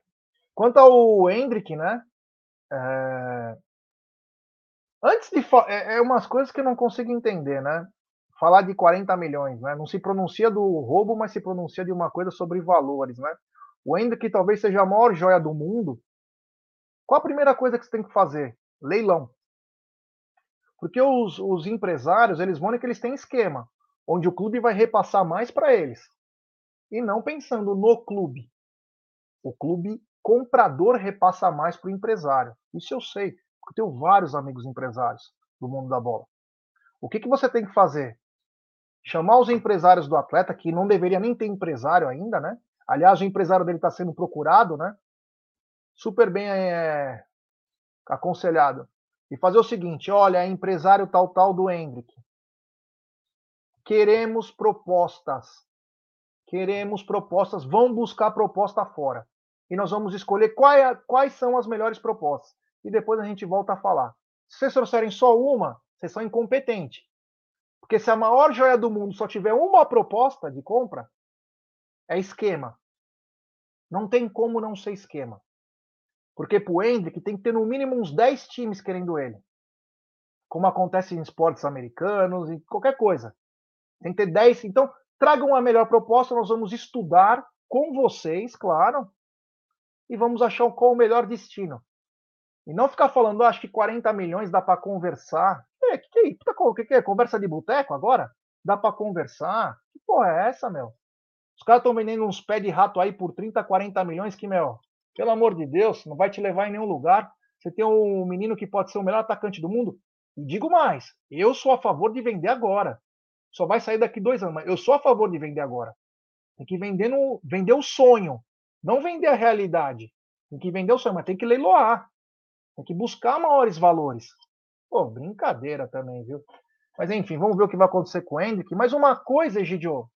Quanto ao Hendrick, né? É... Antes de. É, é umas coisas que eu não consigo entender, né? Falar de 40 milhões, né? Não se pronuncia do roubo, mas se pronuncia de uma coisa sobre valores, né? O Hendrick talvez seja a maior joia do mundo, Qual a primeira coisa que você tem que fazer? Leilão. Porque os, os empresários, eles vão que eles têm esquema, onde o clube vai repassar mais para eles. E não pensando no clube. O clube comprador repassa mais para o empresário. Isso eu sei, eu tenho vários amigos empresários do mundo da bola. O que, que você tem que fazer? Chamar os empresários do atleta, que não deveria nem ter empresário ainda, né? Aliás, o empresário dele está sendo procurado, né? Super bem é, aconselhado. E fazer o seguinte: olha, empresário tal, tal do Hendrick. Queremos propostas. Queremos propostas. Vão buscar proposta fora. E nós vamos escolher quais, quais são as melhores propostas. E depois a gente volta a falar. Se vocês trouxerem só uma, vocês são incompetentes. Porque se a maior joia do mundo só tiver uma proposta de compra, é esquema. Não tem como não ser esquema. Porque pro Hendrick tem que ter no mínimo uns 10 times querendo ele. Como acontece em esportes americanos e qualquer coisa. Tem que ter 10. Então, tragam a melhor proposta, nós vamos estudar com vocês, claro, e vamos achar qual o melhor destino. E não ficar falando, ah, acho que 40 milhões dá para conversar. É, que que é? Puta, que, que é? Conversa de boteco agora? Dá para conversar? Que porra é essa, meu? Os caras estão vendendo uns pés de rato aí por 30, 40 milhões que, meu, pelo amor de Deus, não vai te levar em nenhum lugar. Você tem um menino que pode ser o melhor atacante do mundo. E digo mais, eu sou a favor de vender agora. Só vai sair daqui dois anos, mas eu sou a favor de vender agora. Tem que vender, no, vender o sonho, não vender a realidade. Tem que vender o sonho, mas tem que leiloar. Tem que buscar maiores valores. Pô, brincadeira também, viu? Mas enfim, vamos ver o que vai acontecer com o Hendrick. Mas uma coisa, Egidio,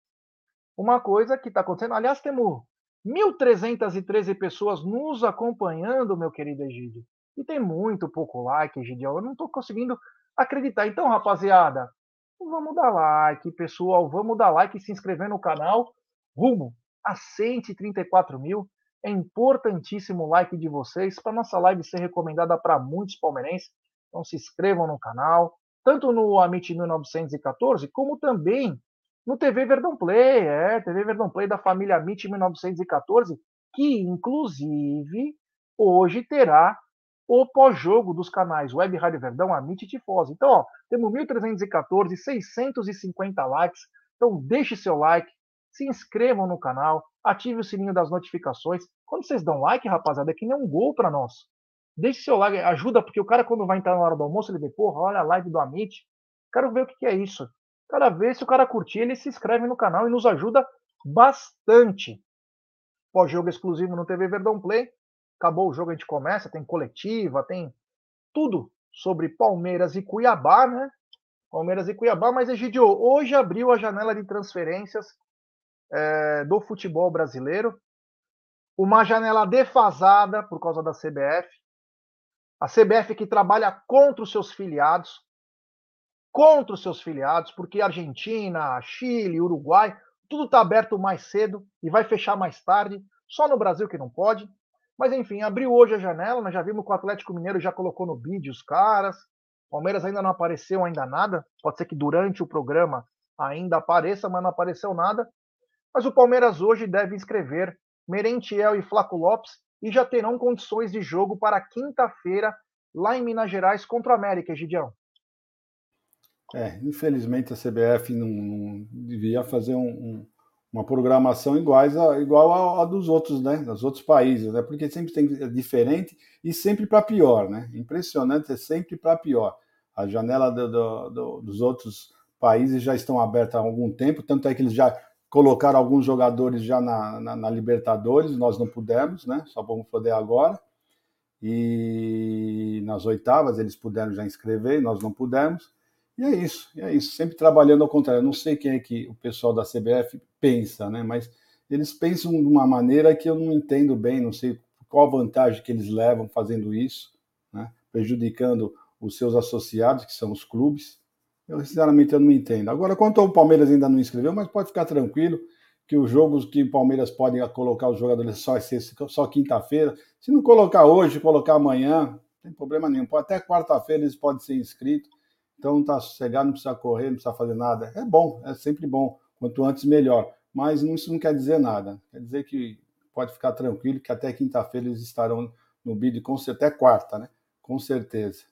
uma coisa que está acontecendo, aliás, temos 1.313 pessoas nos acompanhando, meu querido Egídio. E tem muito pouco like, Egidio. Eu não estou conseguindo acreditar. Então, rapaziada, vamos dar like, pessoal. Vamos dar like e se inscrever no canal. Rumo a 134 mil. É importantíssimo o like de vocês para nossa live ser recomendada para muitos palmeirenses. Então se inscrevam no canal, tanto no Amit 1914, como também no TV Verdão Play, é, TV Verdão Play da família Amit 1914, que inclusive hoje terá o pós-jogo dos canais Web Rádio Verdão, Amit e Tifose. Então, ó, temos 1.314, 650 likes. Então, deixe seu like, se inscrevam no canal, ative o sininho das notificações. Quando vocês dão like, rapaziada, é que nem um gol para nós. Deixe seu like, ajuda, porque o cara, quando vai entrar na hora do almoço, ele vê, porra, olha a live do Amit. Quero ver o que, é isso. Cada vez, se o cara curtir, ele se inscreve no canal e nos ajuda bastante. Pós-jogo exclusivo no TV Verdão Play. Acabou o jogo, a gente começa, tem coletiva, tem tudo sobre Palmeiras e Cuiabá, né? Palmeiras e Cuiabá, mas Egidio, hoje abriu a janela de transferências é, do futebol brasileiro. Uma janela defasada por causa da CBF. A CBF que trabalha contra os seus filiados. Contra os seus filiados, porque Argentina, Chile, Uruguai, tudo está aberto mais cedo e vai fechar mais tarde. Só no Brasil que não pode. Mas enfim, abriu hoje a janela, nós já vimos que o Atlético Mineiro já colocou no bid os caras. Palmeiras ainda não apareceu ainda nada. Pode ser que durante o programa ainda apareça, mas não apareceu nada. Mas o Palmeiras hoje deve inscrever Merentiel e Flaco Lopes e já terão condições de jogo para quinta-feira lá em Minas Gerais contra o América, Gidião. É, infelizmente a CBF não, não devia fazer um, um, uma programação iguais a, igual a, a, dos outros, né, dos outros países, né, porque sempre tem é diferente e sempre para pior, né, impressionante, é sempre para pior. A janela do, do, do, dos outros países já estão abertas há algum tempo, tanto é que eles já colocaram alguns jogadores já na, na, na, Libertadores, nós não pudemos, né? Só vamos poder agora. E nas oitavas eles puderam já inscrever, nós não pudemos. E é isso, é isso. Sempre trabalhando ao contrário. Não sei quem é que o pessoal da CBF pensa, né? Mas eles pensam de uma maneira que eu não entendo bem, não sei qual a vantagem que eles levam fazendo isso, né? Prejudicando os seus associados, que são os clubes. Eu, sinceramente, eu não entendo. Agora, quanto ao Palmeiras ainda não inscreveu, mas pode ficar tranquilo que os jogos que o Palmeiras pode colocar os jogadores só, só quinta-feira. Se não colocar hoje, colocar amanhã, não tem problema nenhum. Até quarta-feira eles podem ser inscritos. Então tá sossegado, não precisa correr, não precisa fazer nada. É bom, é sempre bom. Quanto antes, melhor. Mas isso não quer dizer nada. Quer dizer que pode ficar tranquilo que até quinta-feira eles estarão no bid, com até quarta, né? Com certeza.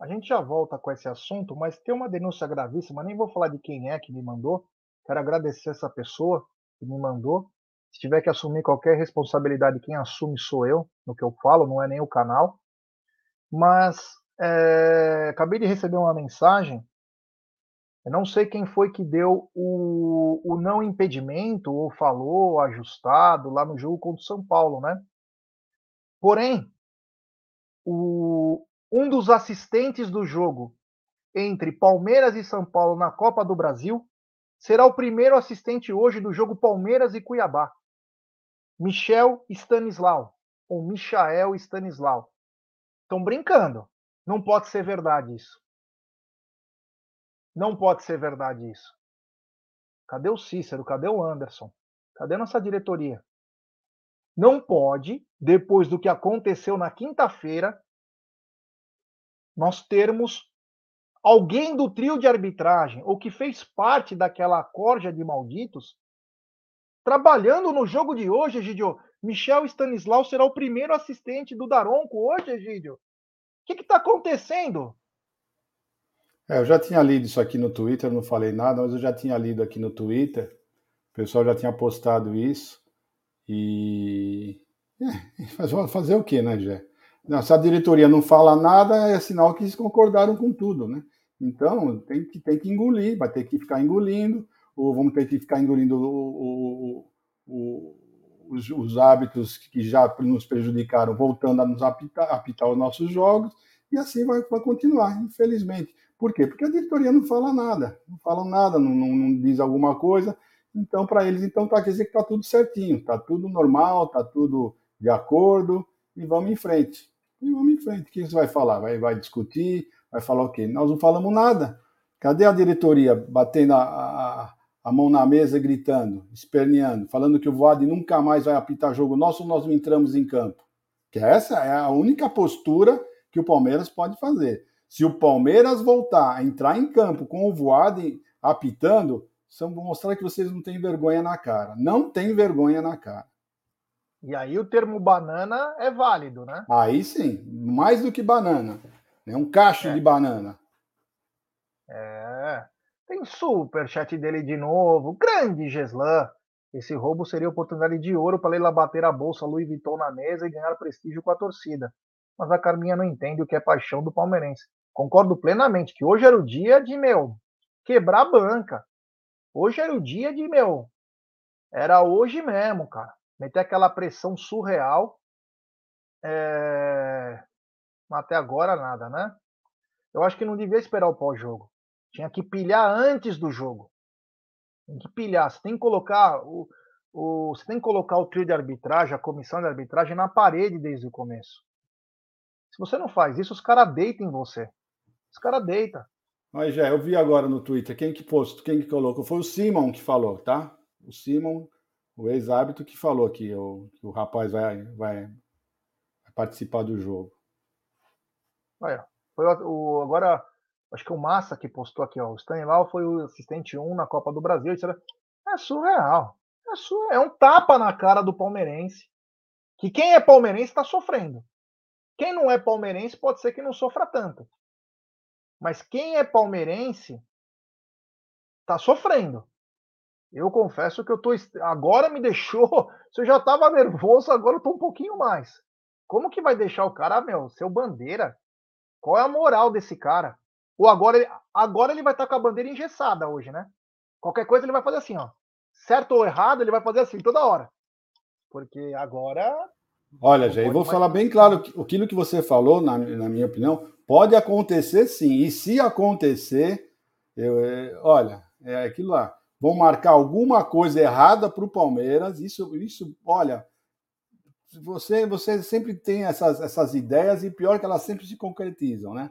A gente já volta com esse assunto, mas tem uma denúncia gravíssima, nem vou falar de quem é que me mandou. Quero agradecer essa pessoa que me mandou. Se tiver que assumir qualquer responsabilidade, quem assume sou eu, no que eu falo, não é nem o canal. Mas é, acabei de receber uma mensagem. Eu não sei quem foi que deu o, o não impedimento, ou falou, ajustado, lá no jogo contra o São Paulo, né? Porém, o, um dos assistentes do jogo entre Palmeiras e São Paulo na Copa do Brasil será o primeiro assistente hoje do jogo Palmeiras e Cuiabá. Michel Stanislau, ou Michael Stanislau. Estão brincando. Não pode ser verdade isso. Não pode ser verdade isso. Cadê o Cícero? Cadê o Anderson? Cadê nossa diretoria? Não pode, depois do que aconteceu na quinta-feira, nós termos alguém do trio de arbitragem ou que fez parte daquela corja de malditos trabalhando no jogo de hoje, Egidio. Michel Stanislau será o primeiro assistente do Daronco hoje, Egidio. O que está acontecendo? É, eu já tinha lido isso aqui no Twitter, não falei nada, mas eu já tinha lido aqui no Twitter. O pessoal já tinha postado isso. E. [LAUGHS] É, fazer o quê, né, Jé? Se a diretoria não fala nada, é sinal que eles concordaram com tudo, né? Então, tem que, tem que engolir, vai ter que ficar engolindo, ou vamos ter que ficar engolindo o, o, o, os, os, hábitos que já nos prejudicaram, voltando a nos apitar, apitar os nossos jogos, e assim vai, vai continuar, infelizmente. Por quê? Porque a diretoria não fala nada, não fala nada, não, não, não diz alguma coisa, então, para eles, então, tá, quer dizer que está tudo certinho, está tudo normal, está tudo de acordo, e vamos em frente. E vamos em frente. O que você vai falar? Vai, vai discutir? Vai falar o quê? Nós não falamos nada. Cadê a diretoria batendo a, a, a mão na mesa, gritando, esperneando, falando que o Voad nunca mais vai apitar jogo nosso, nós não entramos em campo? Que essa é a única postura que o Palmeiras pode fazer. Se o Palmeiras voltar a entrar em campo com o Voad apitando, vão mostrar que vocês não têm vergonha na cara. Não tem vergonha na cara. E aí o termo banana é válido, né? Aí sim, mais do que banana. É um cacho é. de banana. É. Tem super chat dele de novo. Grande Geslan. Esse roubo seria oportunidade de ouro para Leila bater a bolsa Louis Vuitton na mesa e ganhar prestígio com a torcida. Mas a Carminha não entende o que é paixão do palmeirense. Concordo plenamente que hoje era o dia de, meu, quebrar a banca. Hoje era o dia de, meu, era hoje mesmo, cara meter aquela pressão surreal. É... Até agora nada, né? Eu acho que não devia esperar o pós-jogo. Tinha que pilhar antes do jogo. Tem que pilhar. Você tem que colocar o, o, você tem que colocar o trio de arbitragem, a comissão de arbitragem na parede desde o começo. Se você não faz isso, os caras deitam em você. Os caras deitam. Mas já, eu vi agora no Twitter quem que postou, quem que colocou. Foi o Simon que falou, tá? O Simon o ex-hábito que falou que o, que o rapaz vai, vai, participar do jogo. Olha, foi o, agora, acho que o Massa que postou aqui, ó, o Stanilau foi o assistente 1 na Copa do Brasil. É surreal. É, surreal. é um tapa na cara do palmeirense. Que quem é palmeirense está sofrendo. Quem não é palmeirense pode ser que não sofra tanto. Mas quem é palmeirense está sofrendo. Eu confesso que eu tô. Agora me deixou. [LAUGHS] Se eu já estava nervoso, agora eu tô um pouquinho mais. Como que vai deixar o cara, meu, seu bandeira? Qual é a moral desse cara? Ou agora ele, agora ele vai estar tá com a bandeira engessada hoje, né? Qualquer coisa ele vai fazer assim, ó. Certo ou errado, ele vai fazer assim toda hora. Porque agora. Olha, Jair, vou mais... falar bem claro aquilo que você falou, na, na minha opinião, pode acontecer sim. E se acontecer, eu, é, olha, é aquilo lá vão marcar alguma coisa errada para o Palmeiras. Isso, isso, olha, você, você sempre tem essas, essas ideias e pior que elas sempre se concretizam, né?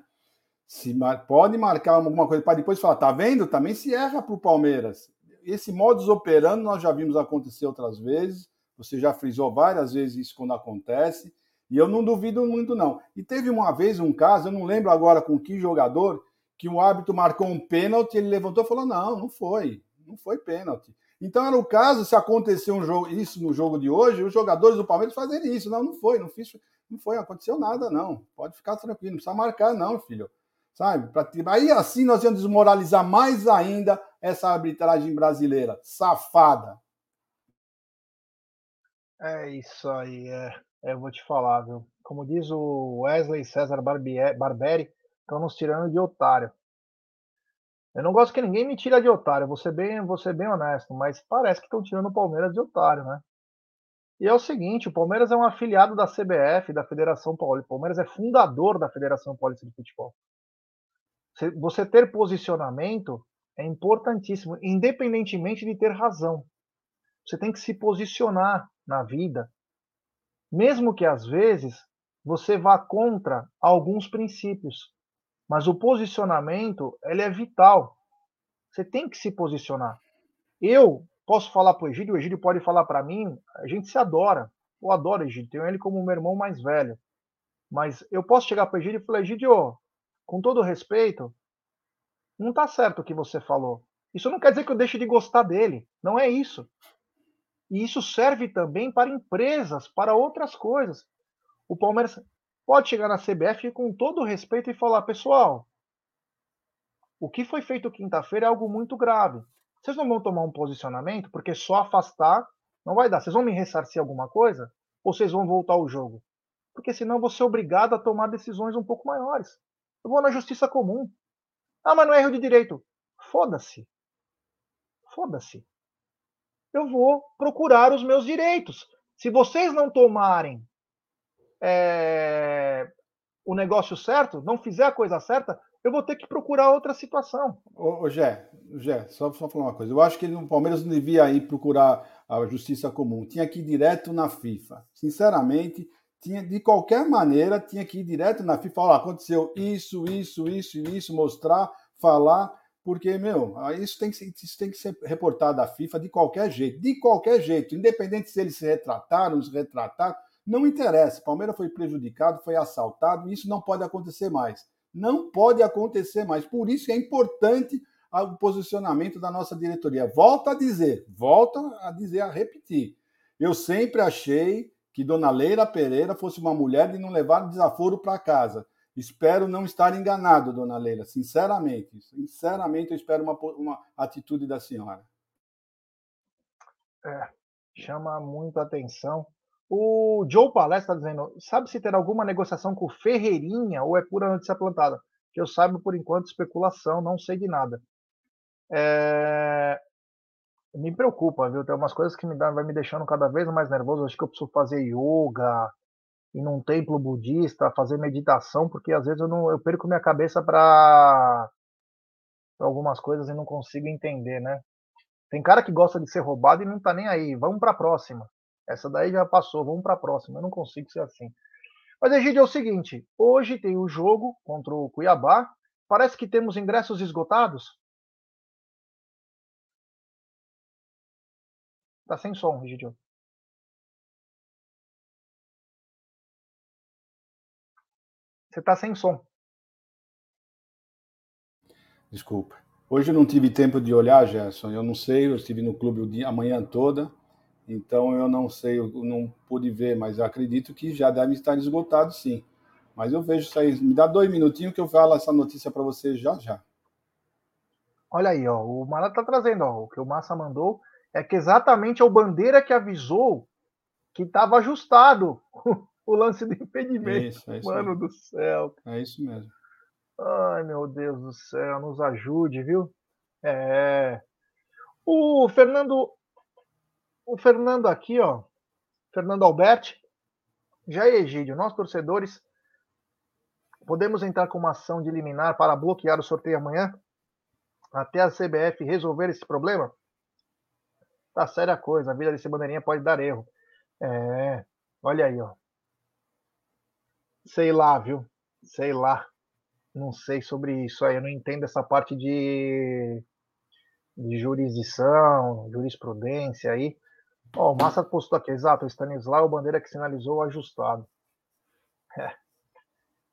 Se pode marcar alguma coisa para depois falar, tá vendo? Também se erra para o Palmeiras. Esse modus operando nós já vimos acontecer outras vezes. Você já frisou várias vezes isso quando acontece. E eu não duvido muito, não. E teve uma vez um caso, eu não lembro agora com que jogador, que o árbitro marcou um pênalti, ele levantou e falou: não, não foi não foi pênalti. Então era o caso, se acontecer um jogo, isso no jogo de hoje, os jogadores do Palmeiras fazerem isso. Não, não foi, não fiz, não foi, aconteceu nada, não. Pode ficar tranquilo, não precisa marcar, não, filho. Sabe? Aí assim nós íamos desmoralizar mais ainda essa arbitragem brasileira. Safada. É isso aí, é. eu vou te falar, viu? Como diz o Wesley César Barberi, estão nos tirando de otário. Eu não gosto que ninguém me tire de otário, vou ser bem, vou ser bem honesto, mas parece que estão tirando o Palmeiras de otário, né? E é o seguinte, o Palmeiras é um afiliado da CBF, da Federação Paulista. O Palmeiras é fundador da Federação Paulista de Futebol. Você ter posicionamento é importantíssimo, independentemente de ter razão. Você tem que se posicionar na vida, mesmo que às vezes você vá contra alguns princípios. Mas o posicionamento, ele é vital. Você tem que se posicionar. Eu posso falar para o Egídio, o Egídio pode falar para mim, a gente se adora. Eu adoro o Egídio, tenho ele como meu irmão mais velho. Mas eu posso chegar para o Egídio e falar, Egídio, com todo respeito, não está certo o que você falou. Isso não quer dizer que eu deixe de gostar dele. Não é isso. E isso serve também para empresas, para outras coisas. O Palmeiras pode chegar na CBF com todo o respeito e falar: pessoal, o que foi feito quinta-feira é algo muito grave. Vocês não vão tomar um posicionamento, porque só afastar não vai dar. Vocês vão me ressarcir alguma coisa? Ou vocês vão voltar ao jogo? Porque senão eu vou ser obrigado a tomar decisões um pouco maiores. Eu vou na justiça comum. Ah, mas não é erro de direito. Foda-se. Foda-se. Eu vou procurar os meus direitos. Se vocês não tomarem é, o negócio certo, não fizer a coisa certa, eu vou ter que procurar outra situação. Ô, ô Gé, só, só falar uma coisa. Eu acho que o Palmeiras não devia ir procurar a justiça comum. Tinha que ir direto na FIFA. Sinceramente, tinha de qualquer maneira, tinha que ir direto na FIFA. Olha, aconteceu isso, isso, isso e isso, mostrar, falar. Porque, meu, isso tem, que ser, isso tem que ser reportado à FIFA de qualquer jeito. De qualquer jeito. Independente se eles se retrataram, se retrataram não interessa, Palmeiras foi prejudicado, foi assaltado, isso não pode acontecer mais. Não pode acontecer mais. Por isso é importante o posicionamento da nossa diretoria. Volta a dizer, volta a dizer, a repetir. Eu sempre achei que Dona Leila Pereira fosse uma mulher de não levar desaforo para casa. Espero não estar enganado, Dona Leila, sinceramente. Sinceramente, eu espero uma, uma atitude da senhora. É, chama muito atenção o Joe Palestra está dizendo: sabe se ter alguma negociação com Ferreirinha ou é pura notícia plantada? Que eu saiba, por enquanto, especulação, não sei de nada. É... Me preocupa, viu? Tem umas coisas que me dá, vai me deixando cada vez mais nervoso. Acho que eu preciso fazer yoga, ir num templo budista, fazer meditação, porque às vezes eu, não, eu perco minha cabeça para algumas coisas e não consigo entender, né? Tem cara que gosta de ser roubado e não tá nem aí. Vamos para a próxima. Essa daí já passou, vamos para a próxima. Eu não consigo ser assim. Mas, Egídio, é o seguinte: hoje tem o jogo contra o Cuiabá. Parece que temos ingressos esgotados. Tá sem som, Egídio. Você tá sem som. Desculpa. Hoje eu não tive tempo de olhar, Gerson. Eu não sei, eu estive no clube dia, a manhã toda. Então eu não sei, eu não pude ver, mas acredito que já deve estar esgotado sim. Mas eu vejo isso aí. Me dá dois minutinhos que eu falo essa notícia para você já já. Olha aí, ó, o Mara tá trazendo, ó, o que o Massa mandou é que exatamente é o Bandeira que avisou que estava ajustado [LAUGHS] o lance de impedimento. Isso, é isso Mano do céu. É isso mesmo. Ai, meu Deus do céu, nos ajude, viu? É. O Fernando o Fernando aqui, ó, Fernando Alberti, já é Egídio, nós torcedores podemos entrar com uma ação de liminar para bloquear o sorteio amanhã, até a CBF resolver esse problema? Tá séria a coisa, a vida desse bandeirinha pode dar erro. É, olha aí, ó. Sei lá, viu? Sei lá. Não sei sobre isso aí, eu não entendo essa parte de, de jurisdição, jurisprudência aí. Ó, o Massa postou aqui, exato, o Stanislau, o bandeira que sinalizou ajustado. É,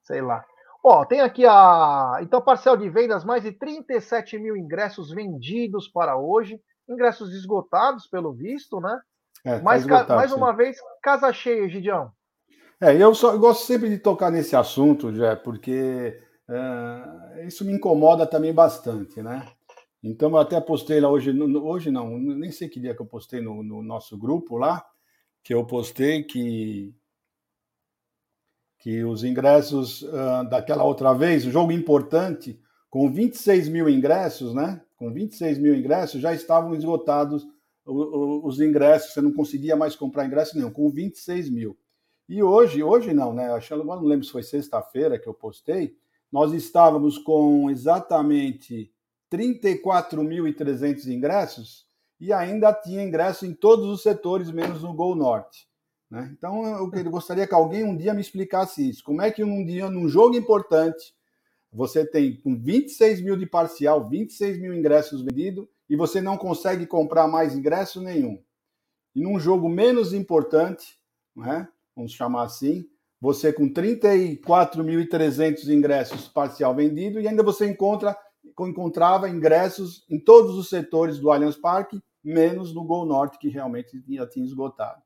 sei lá. Ó, tem aqui a. Então, parcial de vendas, mais de 37 mil ingressos vendidos para hoje. ingressos esgotados, pelo visto, né? É, tá Mas, ca- esgotado, mais sim. uma vez, casa cheia, Gidião. É, eu só eu gosto sempre de tocar nesse assunto, já, porque é, isso me incomoda também bastante, né? Então eu até postei lá hoje, hoje não, nem sei que dia que eu postei no, no nosso grupo lá, que eu postei que que os ingressos ah, daquela outra vez, o jogo importante, com 26 mil ingressos, né? Com 26 mil ingressos, já estavam esgotados os ingressos, você não conseguia mais comprar ingresso nenhum, com 26 mil. E hoje, hoje não, né? Acho, agora não lembro se foi sexta-feira que eu postei, nós estávamos com exatamente 34.300 ingressos e ainda tinha ingresso em todos os setores, menos no Gol Norte. né? Então, eu gostaria que alguém um dia me explicasse isso. Como é que um dia, num jogo importante, você tem com 26 mil de parcial, 26 mil ingressos vendidos, e você não consegue comprar mais ingresso nenhum. E num jogo menos importante, né, vamos chamar assim, você com 34.300 ingressos parcial vendido e ainda você encontra encontrava ingressos em todos os setores do Allianz Parque, menos no Gol Norte, que realmente já tinha esgotado.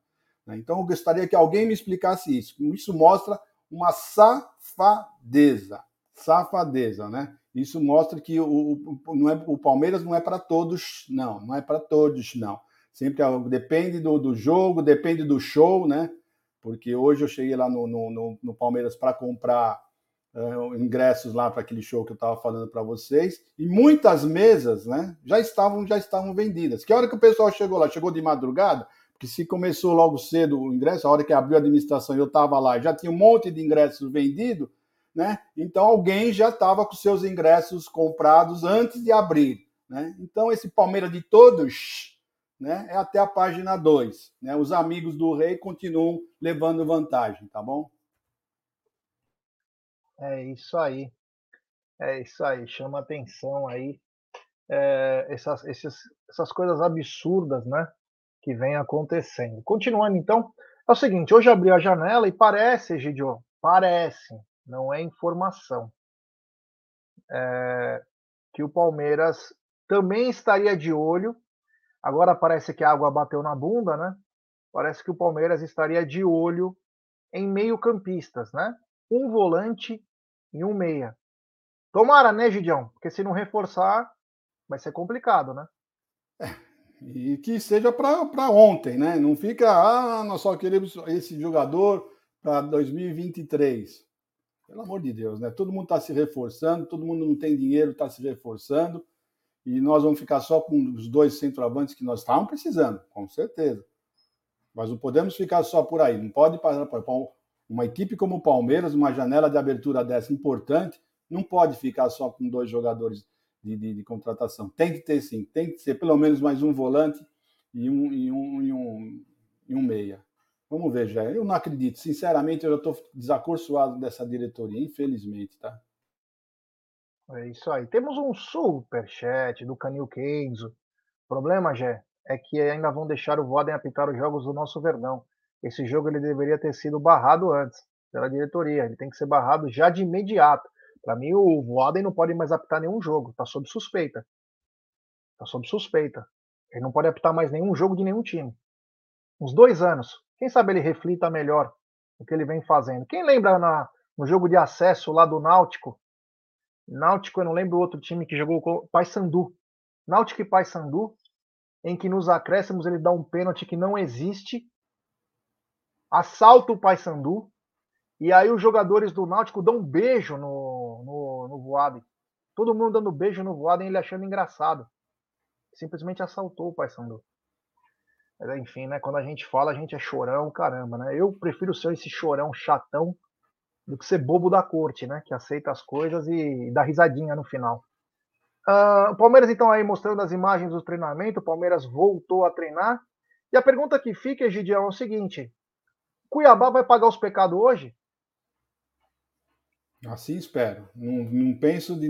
né? Então, eu gostaria que alguém me explicasse isso. Isso mostra uma safadeza. Safadeza, né? Isso mostra que o, o, não é, o Palmeiras não é para todos, não. Não é para todos, não. Sempre é- depende do, do jogo, depende do show, né? Porque hoje eu cheguei lá no, no, no- no Palmeiras para comprar eh, ingressos lá para aquele show que eu estava falando para vocês e muitas mesas, né, já estavam já estavam vendidas. Que hora que o pessoal chegou lá? Chegou de madrugada? Porque se começou logo cedo o ingresso, a hora que abriu a administração eu estava lá, já tinha um monte de ingressos vendidos, né? Então alguém já estava com seus ingressos comprados antes de abrir, né? Então esse Palmeiras de todos, né, é até a página 2, né? Os amigos do rei continuam levando vantagem, tá bom? É isso aí. É isso aí. Chama atenção aí é, essas, esses, essas coisas absurdas, né? Que vem acontecendo. Continuando, então, é o seguinte: hoje abri a janela e parece, Egidio, parece, não é informação, é, que o Palmeiras também estaria de olho. Agora parece que a água bateu na bunda, né? Parece que o Palmeiras estaria de olho em meio-campistas, né? Um volante e um meia. Tomara, né, Gidião? Porque se não reforçar, vai ser complicado, né? E que seja para ontem, né? Não fica, ah, nós só queremos esse jogador para 2023. Pelo amor de Deus, né? Todo mundo está se reforçando, todo mundo não tem dinheiro, está se reforçando, e nós vamos ficar só com os dois centroavantes que nós estávamos precisando, com certeza. Mas não podemos ficar só por aí. Não pode parar para uma equipe como o Palmeiras, uma janela de abertura dessa importante, não pode ficar só com dois jogadores de, de, de, contratação. Tem que ter sim, tem que ser pelo menos mais um volante e um, e um, e um, e um meia. Vamos ver, já. Eu não acredito. Sinceramente, eu estou desacorçoado dessa diretoria, infelizmente, tá? É isso aí. Temos um superchat do Canil Kenzo. O problema, Jé, é que ainda vão deixar o Voden apitar os jogos do nosso Verdão. Esse jogo ele deveria ter sido barrado antes pela diretoria. Ele tem que ser barrado já de imediato. Para mim, o Voaden não pode mais apitar nenhum jogo. Está sob suspeita. Está sob suspeita. Ele não pode apitar mais nenhum jogo de nenhum time. Uns dois anos. Quem sabe ele reflita melhor o que ele vem fazendo. Quem lembra na, no jogo de acesso lá do Náutico? Náutico, eu não lembro outro time que jogou com Paysandu. Náutico e Paysandu, em que nos acréscimos ele dá um pênalti que não existe. Assalta o Paysandu. E aí os jogadores do Náutico dão um beijo no, no, no Voaden. Todo mundo dando beijo no Voaden, ele achando engraçado. Simplesmente assaltou o Paysandu. Mas enfim, né? Quando a gente fala, a gente é chorão, caramba, né? Eu prefiro ser esse chorão chatão do que ser bobo da corte, né? Que aceita as coisas e dá risadinha no final. Uh, Palmeiras, então, aí mostrando as imagens do treinamento, o Palmeiras voltou a treinar. E a pergunta que fica, Egidião, é o seguinte: Cuiabá vai pagar os pecados hoje? Assim espero. Não, não penso em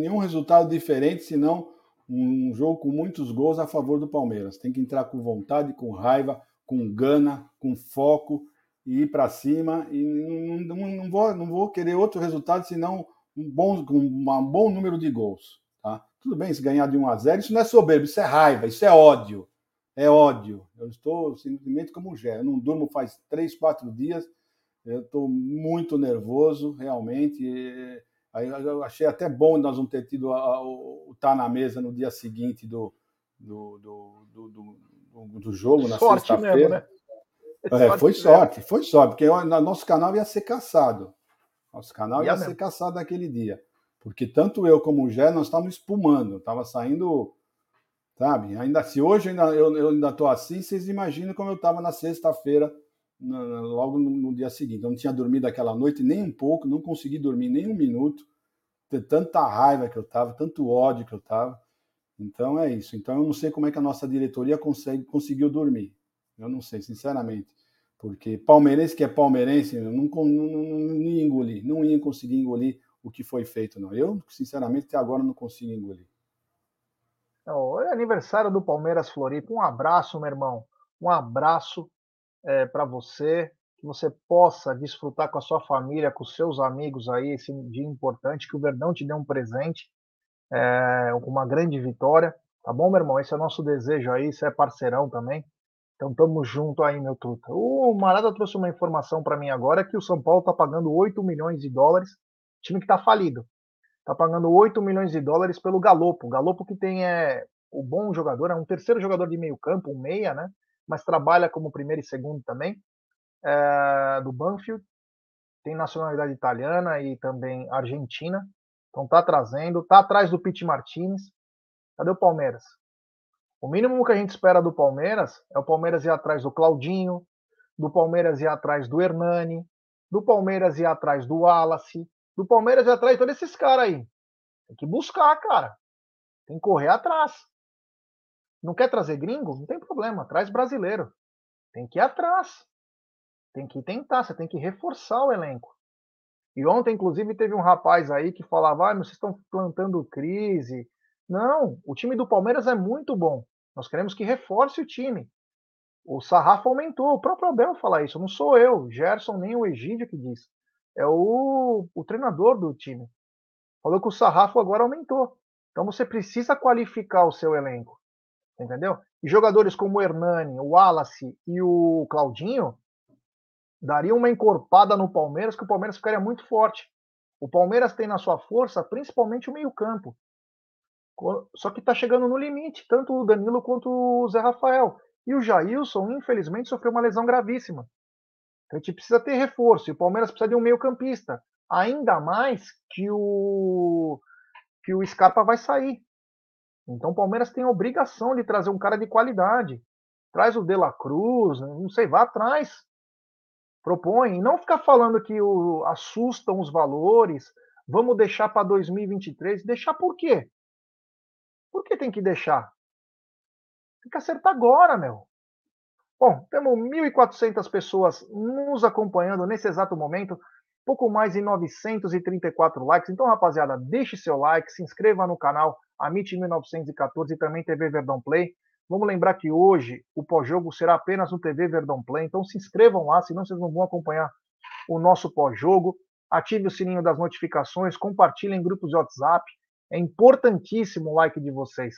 nenhum resultado diferente, senão um jogo com muitos gols a favor do Palmeiras. Tem que entrar com vontade, com raiva, com gana, com foco e ir para cima. E não, não, não, vou, não vou querer outro resultado senão um bom, um bom número de gols. Tá? Tudo bem se ganhar de 1 a 0, isso não é soberbo, isso é raiva, isso é ódio. É ódio. Eu estou simplesmente como um Gé. Eu não durmo faz três, quatro dias. Eu estou muito nervoso, realmente. Aí eu achei até bom nós não ter tido o estar tá na mesa no dia seguinte do, do, do, do, do, do jogo, na sexta-feira. Né? É, foi sorte, foi sorte, porque nosso canal ia ser caçado. Nosso canal ia, ia ser caçado naquele dia. Porque tanto eu como o Gé, nós estávamos espumando, estava saindo, sabe? Ainda se hoje ainda, eu, eu ainda estou assim, vocês imaginam como eu estava na sexta-feira, logo no, no, dia seguinte. Eu não tinha dormido aquela noite nem um pouco, não consegui dormir nem um minuto, de tanta raiva que eu estava, tanto ódio que eu estava. Então é isso. Então eu não sei como é que a nossa diretoria consegue, conseguiu dormir. Eu não sei, sinceramente. Porque palmeirense que é palmeirense, eu não, não, não, não ia não ia conseguir engolir o que foi feito, não. Eu, sinceramente, até agora não consigo engolir. É aniversário do Palmeiras Floripa. Um abraço, meu irmão. Um abraço é, para você. Que você possa desfrutar com a sua família, com os seus amigos aí, esse dia importante. Que o Verdão te dê um presente, é, uma grande vitória. Tá bom, meu irmão? Esse é o nosso desejo aí. Você é parceirão também. Então tamo junto aí, meu truta. O Marada trouxe uma informação para mim agora que o São Paulo tá pagando 8 milhões de dólares time que está falido. Está pagando 8 milhões de dólares pelo Galopo. O Galopo que tem é, o bom jogador, é um terceiro jogador de meio campo, um meia, né? Mas trabalha como primeiro e segundo também, é, do Banfield. Tem nacionalidade italiana e também argentina. Então tá trazendo, tá atrás do Pete Martinez. Cadê o Palmeiras? O mínimo que a gente espera do Palmeiras é o Palmeiras ir atrás do Claudinho, do Palmeiras ir atrás do Hernani, do Palmeiras ir atrás do Wallace, do Palmeiras e atrás todos esses caras aí. Tem que buscar, cara. Tem que correr atrás. Não quer trazer gringo? Não tem problema, traz brasileiro. Tem que ir atrás. Tem que tentar, você tem que reforçar o elenco. E ontem, inclusive, teve um rapaz aí que falava: ah, vocês estão plantando crise. Não, o time do Palmeiras é muito bom. Nós queremos que reforce o time. O sarrafo aumentou. O próprio Abel fala isso. Não sou eu, Gerson, nem o Egídio que diz é o, o treinador do time. Falou que o sarrafo agora aumentou. Então você precisa qualificar o seu elenco. Entendeu? E jogadores como o Hernani, o Wallace e o Claudinho dariam uma encorpada no Palmeiras que o Palmeiras ficaria muito forte. O Palmeiras tem na sua força principalmente o meio-campo. Só que está chegando no limite, tanto o Danilo quanto o Zé Rafael. E o Jailson, infelizmente, sofreu uma lesão gravíssima. Então a gente precisa ter reforço. E o Palmeiras precisa de um meio-campista. Ainda mais que o que o Scarpa vai sair. Então o Palmeiras tem a obrigação de trazer um cara de qualidade. Traz o De La Cruz, não sei, vá atrás. Propõe. E não ficar falando que o, assustam os valores. Vamos deixar para 2023. Deixar por quê? Por que tem que deixar? Tem que acertar agora, meu. Bom, temos 1.400 pessoas nos acompanhando nesse exato momento, pouco mais de 934 likes. Então, rapaziada, deixe seu like, se inscreva no canal Amit 1914 e também TV Verdão Play. Vamos lembrar que hoje o pós-jogo será apenas no TV Verdão Play, então se inscrevam lá, senão vocês não vão acompanhar o nosso pós-jogo. Ative o sininho das notificações, compartilhem em grupos de WhatsApp. É importantíssimo o like de vocês.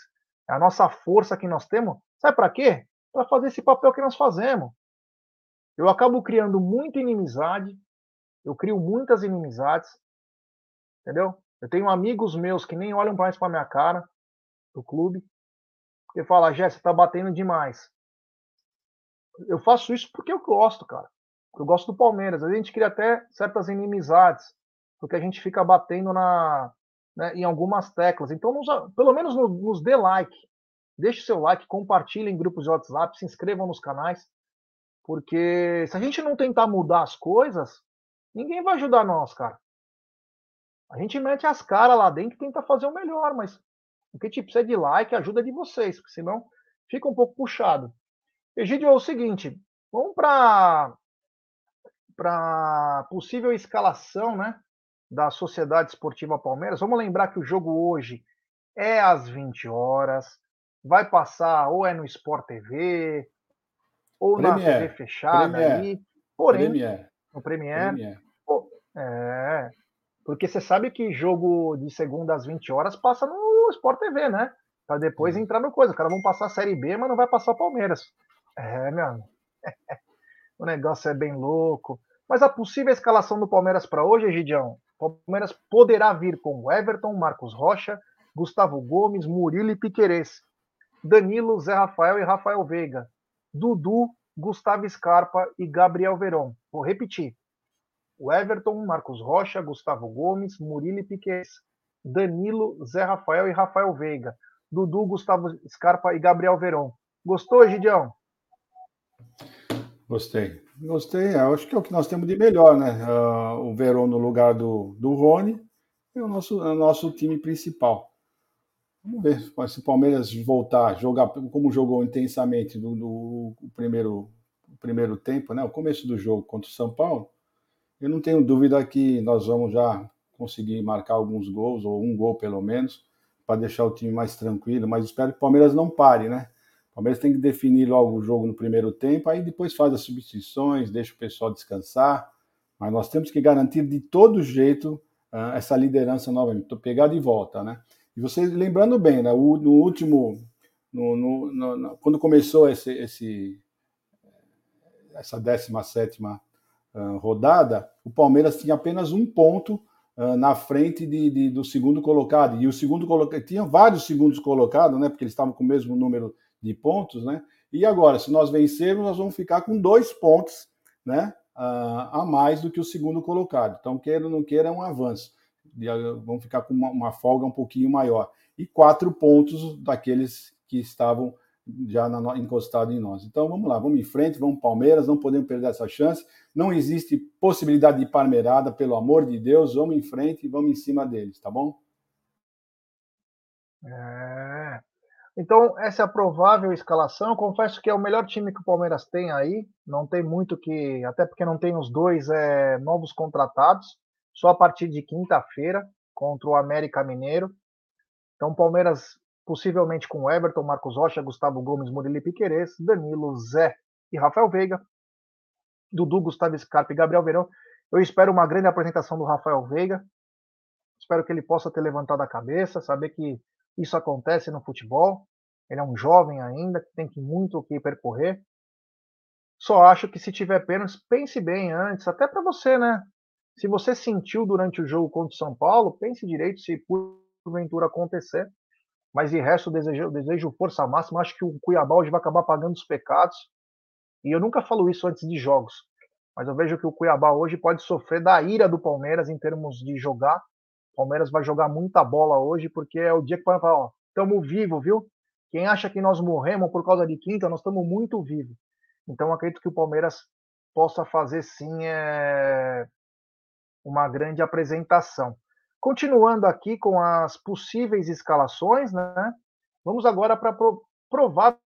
É a nossa força que nós temos. Sabe para quê? Para fazer esse papel que nós fazemos. Eu acabo criando muita inimizade, eu crio muitas inimizades, entendeu? Eu tenho amigos meus que nem olham mais para minha cara do clube, porque fala, Jéssica, tá batendo demais. Eu faço isso porque eu gosto, cara. Eu gosto do Palmeiras. A gente cria até certas inimizades, porque a gente fica batendo na, né, em algumas teclas. Então, nos, pelo menos nos, nos dê like. Deixe seu like, compartilhe em grupos de WhatsApp, se inscrevam nos canais, porque se a gente não tentar mudar as coisas, ninguém vai ajudar nós, cara. A gente mete as caras lá dentro e tenta fazer o melhor, mas o que a gente precisa de like ajuda de vocês, porque senão fica um pouco puxado. Egídio, é o seguinte, vamos para para possível escalação, né, da Sociedade Esportiva Palmeiras. Vamos lembrar que o jogo hoje é às 20 horas vai passar ou é no Sport TV, ou Premier, na TV fechada Premier, aí. Porém, Premier. no Premier. Premier. é, Porque você sabe que jogo de segunda às 20 horas passa no Sport TV, né? Pra depois entrar no coisa. Os caras vão passar a Série B, mas não vai passar o Palmeiras. É, meu. [LAUGHS] o negócio é bem louco. Mas a possível escalação do Palmeiras para hoje, Egidião, o Palmeiras poderá vir com Everton, Marcos Rocha, Gustavo Gomes, Murilo e Piquerez. Danilo, Zé Rafael e Rafael Veiga. Dudu, Gustavo Scarpa e Gabriel Veron. Vou repetir o Everton, Marcos Rocha, Gustavo Gomes, Murilo Piquet, Danilo, Zé Rafael e Rafael Veiga, Dudu, Gustavo Scarpa e Gabriel Veron. Gostou, Gidião? Gostei. Gostei. Eu acho que é o que nós temos de melhor, né? Uh, o Veron no lugar do, do Rony e o nosso, o nosso time principal. Vamos ver se o Palmeiras voltar jogar como jogou intensamente no, no, no primeiro, primeiro tempo, né? O começo do jogo contra o São Paulo eu não tenho dúvida que nós vamos já conseguir marcar alguns gols, ou um gol pelo menos, para deixar o time mais tranquilo, mas espero que o Palmeiras não pare, né? O Palmeiras tem que definir logo o jogo no primeiro tempo, aí depois faz as substituições, deixa o pessoal descansar, mas nós temos que garantir de todo jeito uh, essa liderança novamente, pegar de volta, né? E vocês lembrando bem, né? O, no último, no, no, no, quando começou esse, esse essa 17 uh, rodada, o Palmeiras tinha apenas um ponto uh, na frente de, de, do segundo colocado. E o segundo colocado tinha vários segundos colocados, né? Porque eles estavam com o mesmo número de pontos, né? E agora, se nós vencermos, nós vamos ficar com dois pontos, né? Uh, a mais do que o segundo colocado. Então, queira ou não queira, é um avanço. Vamos ficar com uma, uma folga um pouquinho maior. E quatro pontos daqueles que estavam já na, encostado em nós. Então vamos lá, vamos em frente, vamos Palmeiras, não podemos perder essa chance. Não existe possibilidade de parmeirada, pelo amor de Deus, vamos em frente e vamos em cima deles, tá bom? É. Então, essa é a provável escalação. Eu confesso que é o melhor time que o Palmeiras tem aí. Não tem muito que. Até porque não tem os dois é, novos contratados. Só a partir de quinta-feira contra o América Mineiro. Então, Palmeiras possivelmente com Everton, Marcos Rocha, Gustavo Gomes, Murilo Piquerez, Danilo, Zé e Rafael Veiga, Dudu, Gustavo Scarpa e Gabriel Verão. Eu espero uma grande apresentação do Rafael Veiga. Espero que ele possa ter levantado a cabeça, saber que isso acontece no futebol. Ele é um jovem ainda, que tem que muito o que percorrer. Só acho que se tiver pênalti, pense bem antes, até para você, né? Se você sentiu durante o jogo contra o São Paulo, pense direito se porventura acontecer. Mas de resto, desejo, desejo força máxima. Acho que o Cuiabá hoje vai acabar pagando os pecados. E eu nunca falo isso antes de jogos. Mas eu vejo que o Cuiabá hoje pode sofrer da ira do Palmeiras em termos de jogar. O Palmeiras vai jogar muita bola hoje, porque é o dia que vai falar, estamos vivos, viu? Quem acha que nós morremos por causa de quinta, nós estamos muito vivos. Então acredito que o Palmeiras possa fazer sim é... uma grande apresentação. Continuando aqui com as possíveis escalações, né? Vamos agora para pro, prováveis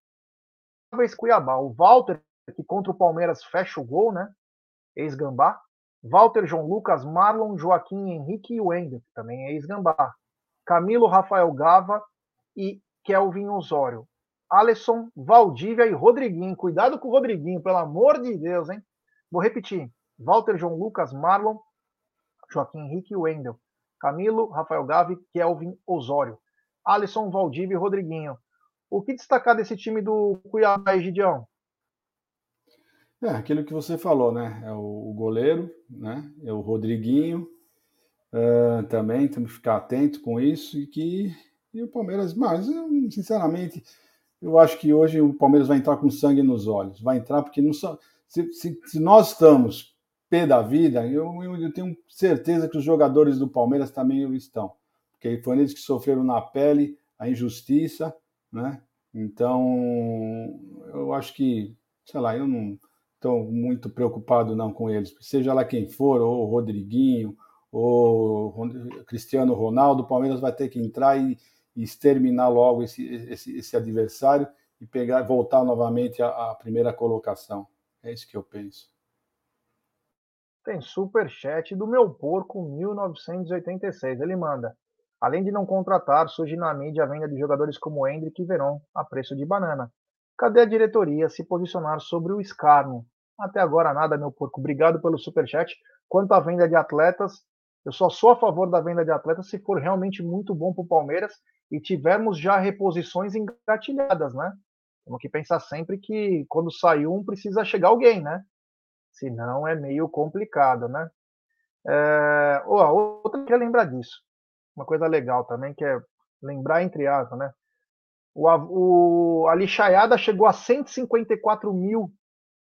Cuiabá. O Walter, que contra o Palmeiras fecha o gol, né? Ex-Gambá. Walter, João Lucas, Marlon, Joaquim, Henrique e Wendel, que também é ex-Gambá. Camilo, Rafael Gava e Kelvin Osório. Alisson, Valdívia e Rodriguinho. Cuidado com o Rodriguinho, pelo amor de Deus, hein? Vou repetir. Walter, João Lucas, Marlon, Joaquim Henrique e Wendel. Camilo, Rafael Gavi, Kelvin Osório, Alisson, Valdívia e Rodriguinho. O que destacar desse time do Cuiabá, Gidião? É, aquilo que você falou, né? É o goleiro, né? É o Rodriguinho. Uh, também temos que ficar atento com isso e que e o Palmeiras, mas sinceramente, eu acho que hoje o Palmeiras vai entrar com sangue nos olhos. Vai entrar porque não só, se, se, se nós estamos pé da vida, eu, eu, tenho certeza que os jogadores do Palmeiras também estão, porque foram eles que sofreram na pele a injustiça, né? Então, eu acho que, sei lá, eu não estou muito preocupado não com eles, seja lá quem for, ou Rodriguinho, ou Cristiano Ronaldo, o Palmeiras vai ter que entrar e, e exterminar logo esse, esse, esse, adversário e pegar, voltar novamente à, à primeira colocação. É isso que eu penso. Tem super chat do meu porco 1986. Ele manda: Além de não contratar, surge na mídia a venda de jogadores como Hendrick e Veron a preço de banana. Cadê a diretoria se posicionar sobre o escárnio? Até agora nada, meu porco. Obrigado pelo super chat. Quanto à venda de atletas, Eu só sou a favor da venda de atletas se for realmente muito bom para o Palmeiras e tivermos já reposições engatilhadas, né? Temos que pensar sempre que quando sai um precisa chegar alguém, né? Senão é meio complicado, né? É... Oh, outra que é lembrar disso. Uma coisa legal também que é lembrar entre aspas, né? O, o, a lixaiada chegou a 154 mil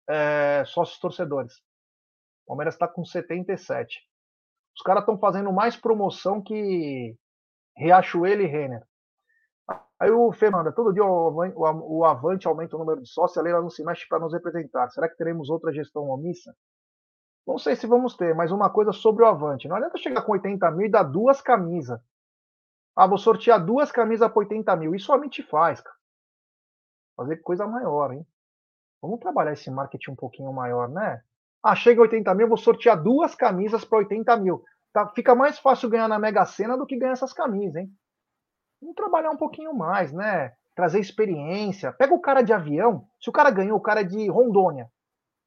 é, sócios torcedores. O Palmeiras está com 77. Os caras estão fazendo mais promoção que Riachuelo e Renner. Aí o Fernanda, todo dia o, Avante aumenta o número de sócios, a Leila não se mexe para nos representar. Será que teremos outra gestão omissa? Não sei se vamos ter, mas uma coisa sobre o Avante. Não adianta chegar com 80 mil e dar duas camisas. Ah, vou sortear duas camisas por 80 mil. Isso a gente faz, cara. Fazer coisa maior, hein? Vamos trabalhar esse marketing um pouquinho maior, né? Ah, chega 80 mil, vou sortear duas camisas para 80 mil. Tá, fica mais fácil ganhar na Mega Sena do que ganhar essas camisas, hein? Vamos trabalhar um pouquinho mais, né? Trazer experiência. Pega o cara de avião. Se o cara ganhou, o cara é de Rondônia.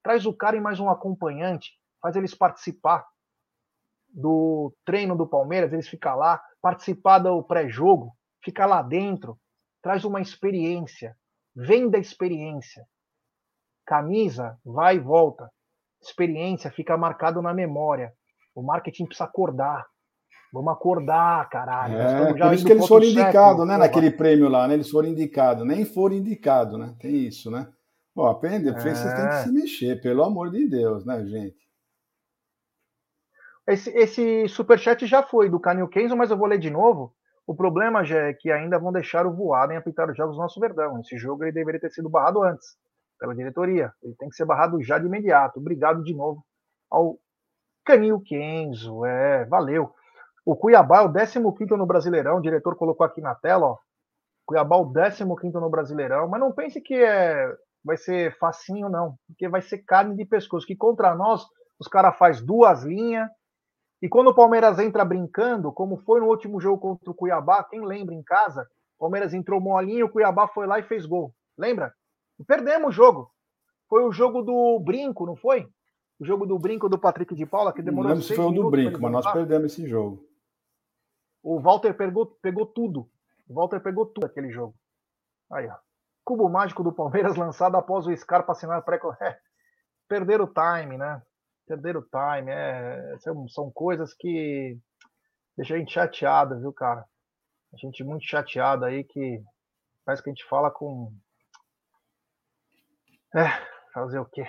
Traz o cara e mais um acompanhante. Faz eles participar do treino do Palmeiras, eles ficam lá, participar do pré-jogo, ficar lá dentro, traz uma experiência, venda experiência. Camisa, vai e volta. Experiência fica marcado na memória. O marketing precisa acordar. Vamos acordar, caralho. É, por isso que eles foram indicados, né? Naquele prêmio lá, né? Eles foram indicados, nem foram indicados, né? Tem isso, né? Pô, aprende, é. vocês têm que se mexer, pelo amor de Deus, né, gente? Esse, esse superchat já foi do Canil Kenzo, mas eu vou ler de novo. O problema já é que ainda vão deixar o voado em apitar os jogos do nosso Verdão. Esse jogo ele deveria ter sido barrado antes, pela diretoria. Ele tem que ser barrado já de imediato. Obrigado de novo ao Canil Kenzo. É, valeu. O Cuiabá é o 15 no Brasileirão, o diretor colocou aqui na tela, ó. Cuiabá é o 15 no Brasileirão, mas não pense que é, vai ser facinho, não, porque vai ser carne de pescoço. Que contra nós, os caras faz duas linhas, e quando o Palmeiras entra brincando, como foi no último jogo contra o Cuiabá, quem lembra em casa, o Palmeiras entrou molinho, o Cuiabá foi lá e fez gol. Lembra? E perdemos o jogo. Foi o jogo do brinco, não foi? O jogo do brinco do Patrick de Paula, que demorou Não lembro se foi o do brinco, mas nós perdemos esse jogo. O Walter pegou, pegou tudo. O Walter pegou tudo aquele jogo. Aí, ó. Cubo mágico do Palmeiras lançado após o Scarpa assinar pré [LAUGHS] é, Perder o time, né? Perder o time. É, são, são coisas que deixam a gente chateado, viu, cara? A gente muito chateado aí que parece que a gente fala com. É, fazer o quê?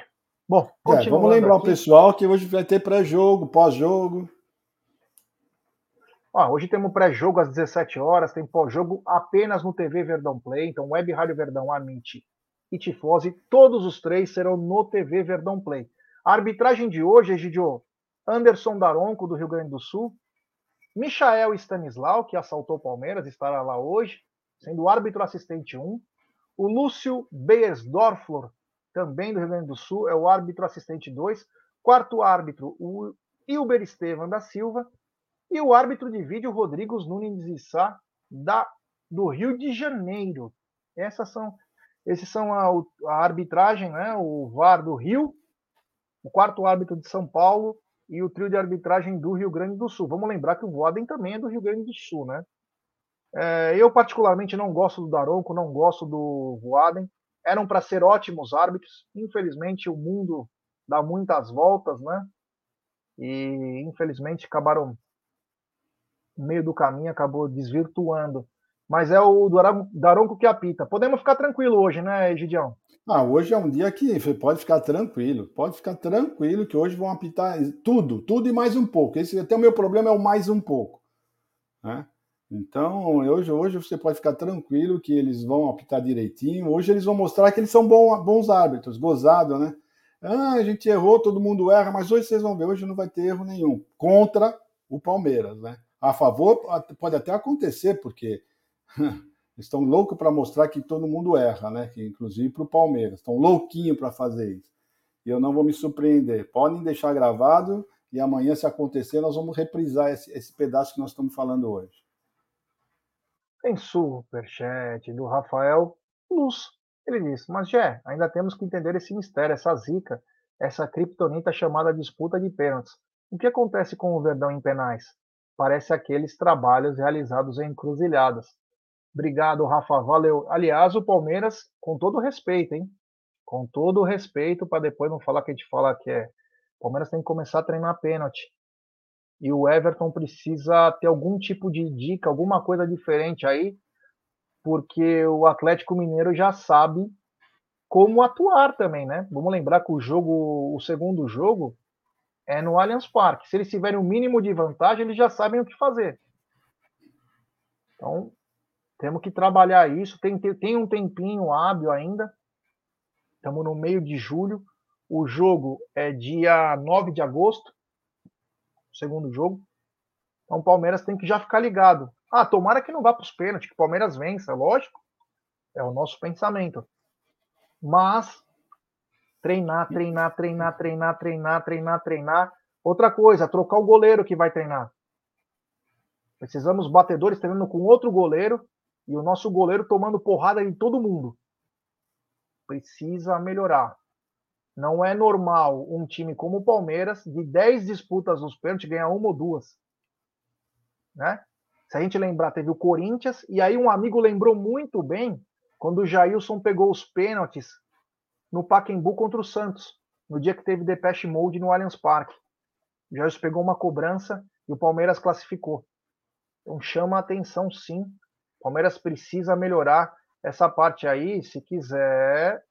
Bom, é, vamos lembrar aqui. o pessoal que hoje vai ter pré-jogo, pós-jogo. Ah, hoje temos pré-jogo às 17 horas, tem pós-jogo apenas no TV Verdão Play, então Web Rádio Verdão, Amit e Tifose, todos os três serão no TV Verdão Play. A arbitragem de hoje, Egidio, Anderson Daronco, do Rio Grande do Sul, Michael Stanislau, que assaltou o Palmeiras, estará lá hoje, sendo árbitro assistente 1. O Lúcio Beiersdorfler, também do Rio Grande do Sul, é o árbitro assistente 2. Quarto árbitro, o Hilber Estevam da Silva. E o árbitro de vídeo, Rodrigo Nunes Issa, da, do Rio de Janeiro. Essas são, esses são a, a arbitragem, né? o VAR do Rio, o quarto árbitro de São Paulo e o trio de arbitragem do Rio Grande do Sul. Vamos lembrar que o Voaden também é do Rio Grande do Sul, né? É, eu, particularmente, não gosto do Daronco, não gosto do Voaden. Eram para ser ótimos árbitros. Infelizmente, o mundo dá muitas voltas, né? E, infelizmente, acabaram no meio do caminho acabou desvirtuando. Mas é o Daronco que apita. Podemos ficar tranquilo hoje, né, Gidião? Ah, hoje é um dia que pode ficar tranquilo. Pode ficar tranquilo que hoje vão apitar tudo, tudo e mais um pouco. Esse até o meu problema é o mais um pouco. Né? Então, hoje, hoje você pode ficar tranquilo que eles vão apitar direitinho. Hoje eles vão mostrar que eles são bons, bons árbitros, gozado, né? Ah, a gente errou, todo mundo erra, mas hoje vocês vão ver, hoje não vai ter erro nenhum. Contra o Palmeiras, né? A favor pode até acontecer, porque [LAUGHS] estão loucos para mostrar que todo mundo erra, né? Que, inclusive para o Palmeiras. Estão louquinho para fazer isso. E eu não vou me surpreender. Podem deixar gravado e amanhã, se acontecer, nós vamos reprisar esse, esse pedaço que nós estamos falando hoje. Tem superchat do Rafael Luz. Ele disse, mas Jé, ainda temos que entender esse mistério, essa zica, essa criptonita chamada disputa de pênaltis. O que acontece com o Verdão em penais? Parece aqueles trabalhos realizados em encruzilhadas. Obrigado, Rafa. Valeu. Aliás, o Palmeiras, com todo respeito, hein? Com todo respeito, para depois não falar que a gente fala que é. O Palmeiras tem que começar a treinar pênalti. E o Everton precisa ter algum tipo de dica, alguma coisa diferente aí, porque o Atlético Mineiro já sabe como atuar também, né? Vamos lembrar que o jogo, o segundo jogo, é no Allianz Parque. Se eles tiverem o mínimo de vantagem, eles já sabem o que fazer. Então, temos que trabalhar isso. Tem, tem um tempinho hábil ainda. Estamos no meio de julho. O jogo é dia 9 de agosto. Segundo jogo. Então o Palmeiras tem que já ficar ligado. Ah, tomara que não vá para os pênaltis, que o Palmeiras vença, lógico. É o nosso pensamento. Mas treinar, treinar, treinar, treinar, treinar, treinar, treinar. Outra coisa, trocar o goleiro que vai treinar. Precisamos batedores treinando com outro goleiro e o nosso goleiro tomando porrada de todo mundo. Precisa melhorar. Não é normal um time como o Palmeiras, de 10 disputas nos pênaltis, ganhar uma ou duas. Né? Se a gente lembrar, teve o Corinthians, e aí um amigo lembrou muito bem quando o Jailson pegou os pênaltis no Pacaembu contra o Santos, no dia que teve Depeche Mode no Allianz Parque. O Jailson pegou uma cobrança e o Palmeiras classificou. Então chama a atenção sim Palmeiras precisa melhorar essa parte aí, se quiser.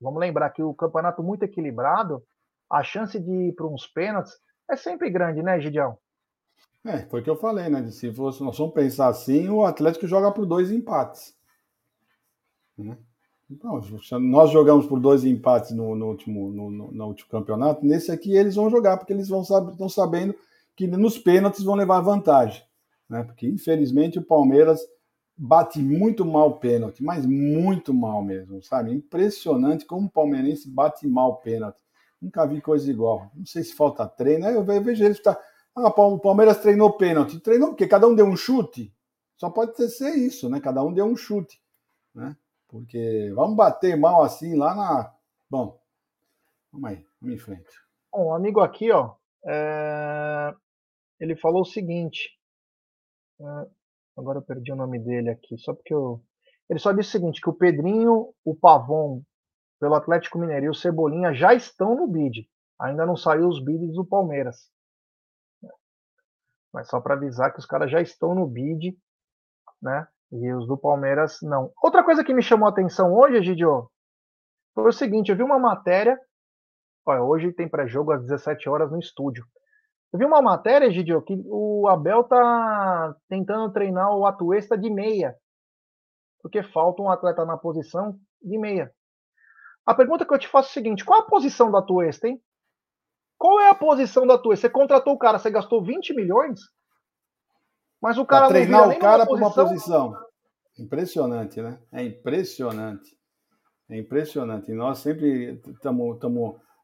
Vamos lembrar que o campeonato muito equilibrado, a chance de ir para uns pênaltis é sempre grande, né, Gidião? É, foi o que eu falei, né? Se nós vamos pensar assim, o Atlético joga por dois empates. Né? Nós jogamos por dois empates no, no último, no, no, no, último campeonato. Nesse aqui eles vão jogar, porque eles vão estão sabendo que nos pênaltis vão levar vantagem. Né? Porque, infelizmente, o Palmeiras bate muito mal pênalti, mas muito mal mesmo, sabe? Impressionante como o palmeirense bate mal pênalti. Nunca vi coisa igual. Não sei se falta treino. Eu vejo ele está. Ah, o Palmeiras treinou pênalti. Treinou porque cada um deu um chute. Só pode ser isso, né? Cada um deu um chute, né? Porque vamos bater mal assim lá na. Bom, vamos aí, vamos em frente. Um amigo aqui, ó, é... ele falou o seguinte: é, Agora eu perdi o nome dele aqui, só porque eu. Ele só disse o seguinte: que o Pedrinho, o Pavon, pelo Atlético Mineiro e o Cebolinha já estão no bid. Ainda não saiu os bids do Palmeiras. Mas só para avisar que os caras já estão no bid, né? E os do Palmeiras não. Outra coisa que me chamou a atenção hoje, Egidio, foi o seguinte: eu vi uma matéria. Olha, hoje tem pré-jogo às 17 horas no estúdio. Eu vi uma matéria, Gidio, que o Abel tá tentando treinar o Atuesta de meia, porque falta um atleta na posição de meia. A pergunta que eu te faço é a seguinte: qual a posição do Atuesta, hein? Qual é a posição do Atuesta? Você contratou o cara, você gastou 20 milhões, mas o cara pra treinar o cara para uma posição. Impressionante, né? É impressionante. É impressionante. E nós sempre estamos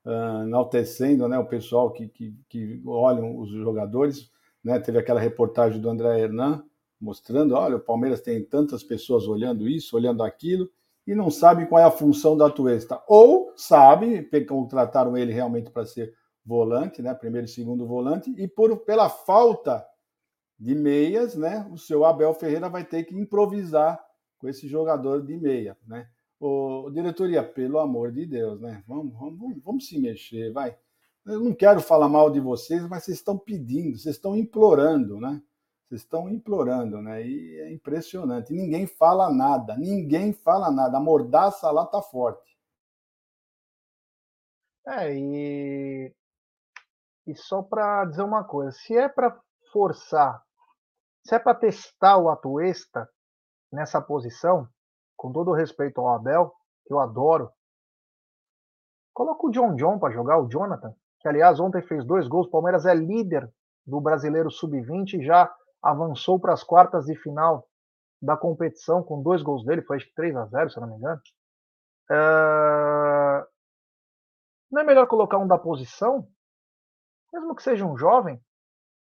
uh, enaltecendo né, o pessoal que, que, que olham os jogadores. Né? Teve aquela reportagem do André Hernan mostrando, olha, o Palmeiras tem tantas pessoas olhando isso, olhando aquilo, e não sabe qual é a função da Tuesta. Ou sabe, contrataram ele realmente para ser volante, né? primeiro e segundo volante, e por, pela falta de meias, né? o seu Abel Ferreira vai ter que improvisar com esse jogador de meia. Né? Ô, diretoria, pelo amor de Deus, né? Vamos, vamos, vamos se mexer, vai. Eu não quero falar mal de vocês, mas vocês estão pedindo, vocês estão implorando, né? Vocês estão implorando, né? E é impressionante. Ninguém fala nada, ninguém fala nada. A mordaça lá tá forte. É, e, e só para dizer uma coisa: se é para forçar, se é para testar o Atuesta nessa posição, com todo respeito ao Abel, que eu adoro, coloca o John John para jogar, o Jonathan, que aliás ontem fez dois gols. O Palmeiras é líder do Brasileiro Sub-20 e já avançou para as quartas de final da competição com dois gols dele, foi acho que 3 a 0 se não me engano. É... Não é melhor colocar um da posição? Mesmo que seja um jovem?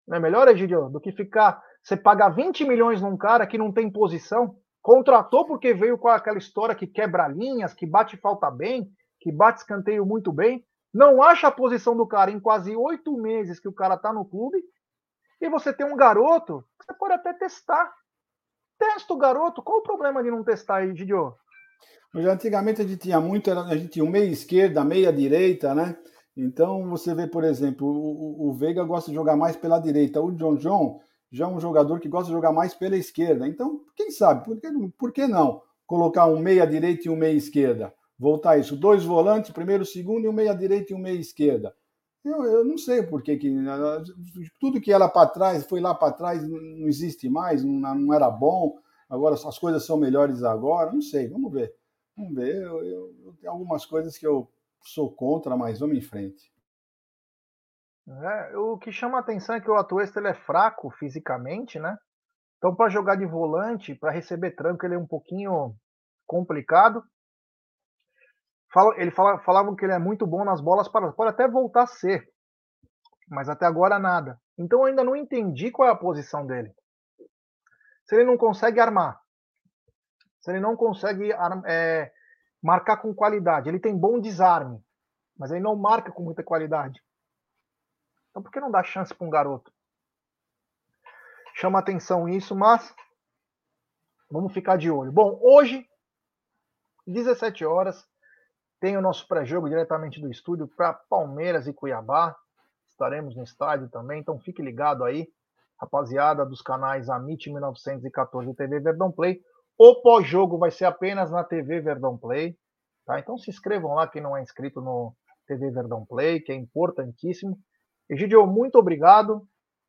Não é melhor, Egidio, do que ficar. Você pagar 20 milhões num cara que não tem posição? Contratou porque veio com aquela história que quebra linhas, que bate falta bem, que bate escanteio muito bem. não acha a posição do cara em quase oito meses que o cara tá no clube, e você tem um garoto, você pode até testar. Testa o garoto, qual o problema de não testar aí, Gidio? Antigamente a gente tinha muito, a gente tinha o meia esquerda, meia direita, né? Então você vê, por exemplo, o, o Veiga gosta de jogar mais pela direita, o John John já um jogador que gosta de jogar mais pela esquerda. Então, quem sabe, por que, por que não colocar um meia direita e um meia esquerda? Voltar isso, dois volantes, primeiro, segundo, e um meia direita e um meia esquerda. Eu, eu não sei por que, que tudo que era para trás, foi lá para trás, não existe mais, não, não, era bom, agora as coisas são melhores agora, não sei, vamos ver. Vamos ver, eu, eu, eu tenho algumas coisas que eu sou contra, mas vamos em frente. É, o que chama a atenção é que o Atuesta ele é fraco fisicamente, né? Então, para jogar de volante, para receber tranco, ele é um pouquinho complicado. Fala, ele fala, falavam que ele é muito bom nas bolas para pode até voltar a ser, mas até agora nada. Então, eu ainda não entendi qual é a posição dele. Se ele não consegue armar, se ele não consegue é, marcar com qualidade, ele tem bom desarme, mas ele não marca com muita qualidade. Então por que não dá chance para um garoto? Chama atenção isso, mas vamos ficar de olho. Bom, hoje, 17 horas, tem o nosso pré-jogo diretamente do estúdio para Palmeiras e Cuiabá. Estaremos no estádio também, então fique ligado aí, rapaziada dos canais Amit 1914 e TV Verdão Play. O pós-jogo vai ser apenas na TV Verdão Play. Tá? Então se inscrevam lá quem não é inscrito no TV Verdão Play, que é importantíssimo. Egidio, muito obrigado.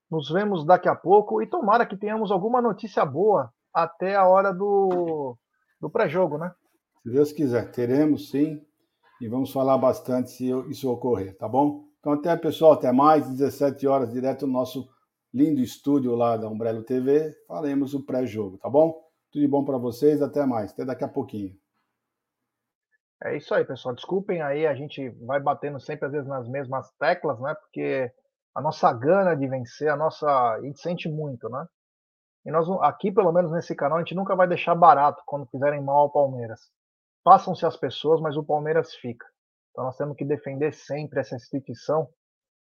Nos vemos daqui a pouco e tomara que tenhamos alguma notícia boa até a hora do, do pré-jogo, né? Se Deus quiser, teremos sim. E vamos falar bastante se isso ocorrer, tá bom? Então, até pessoal, até mais, 17 horas, direto no nosso lindo estúdio lá da Umbrello TV. Faremos o pré-jogo, tá bom? Tudo de bom para vocês, até mais, até daqui a pouquinho. É isso aí, pessoal. Desculpem aí, a gente vai batendo sempre às vezes nas mesmas teclas, né? Porque a nossa gana de vencer, a nossa, a gente sente muito, né? E nós aqui, pelo menos nesse canal, a gente nunca vai deixar barato quando fizerem mal ao Palmeiras. Passam-se as pessoas, mas o Palmeiras fica. Então nós temos que defender sempre essa instituição,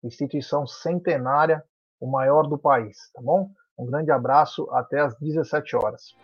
instituição centenária, o maior do país, tá bom? Um grande abraço, até às 17 horas.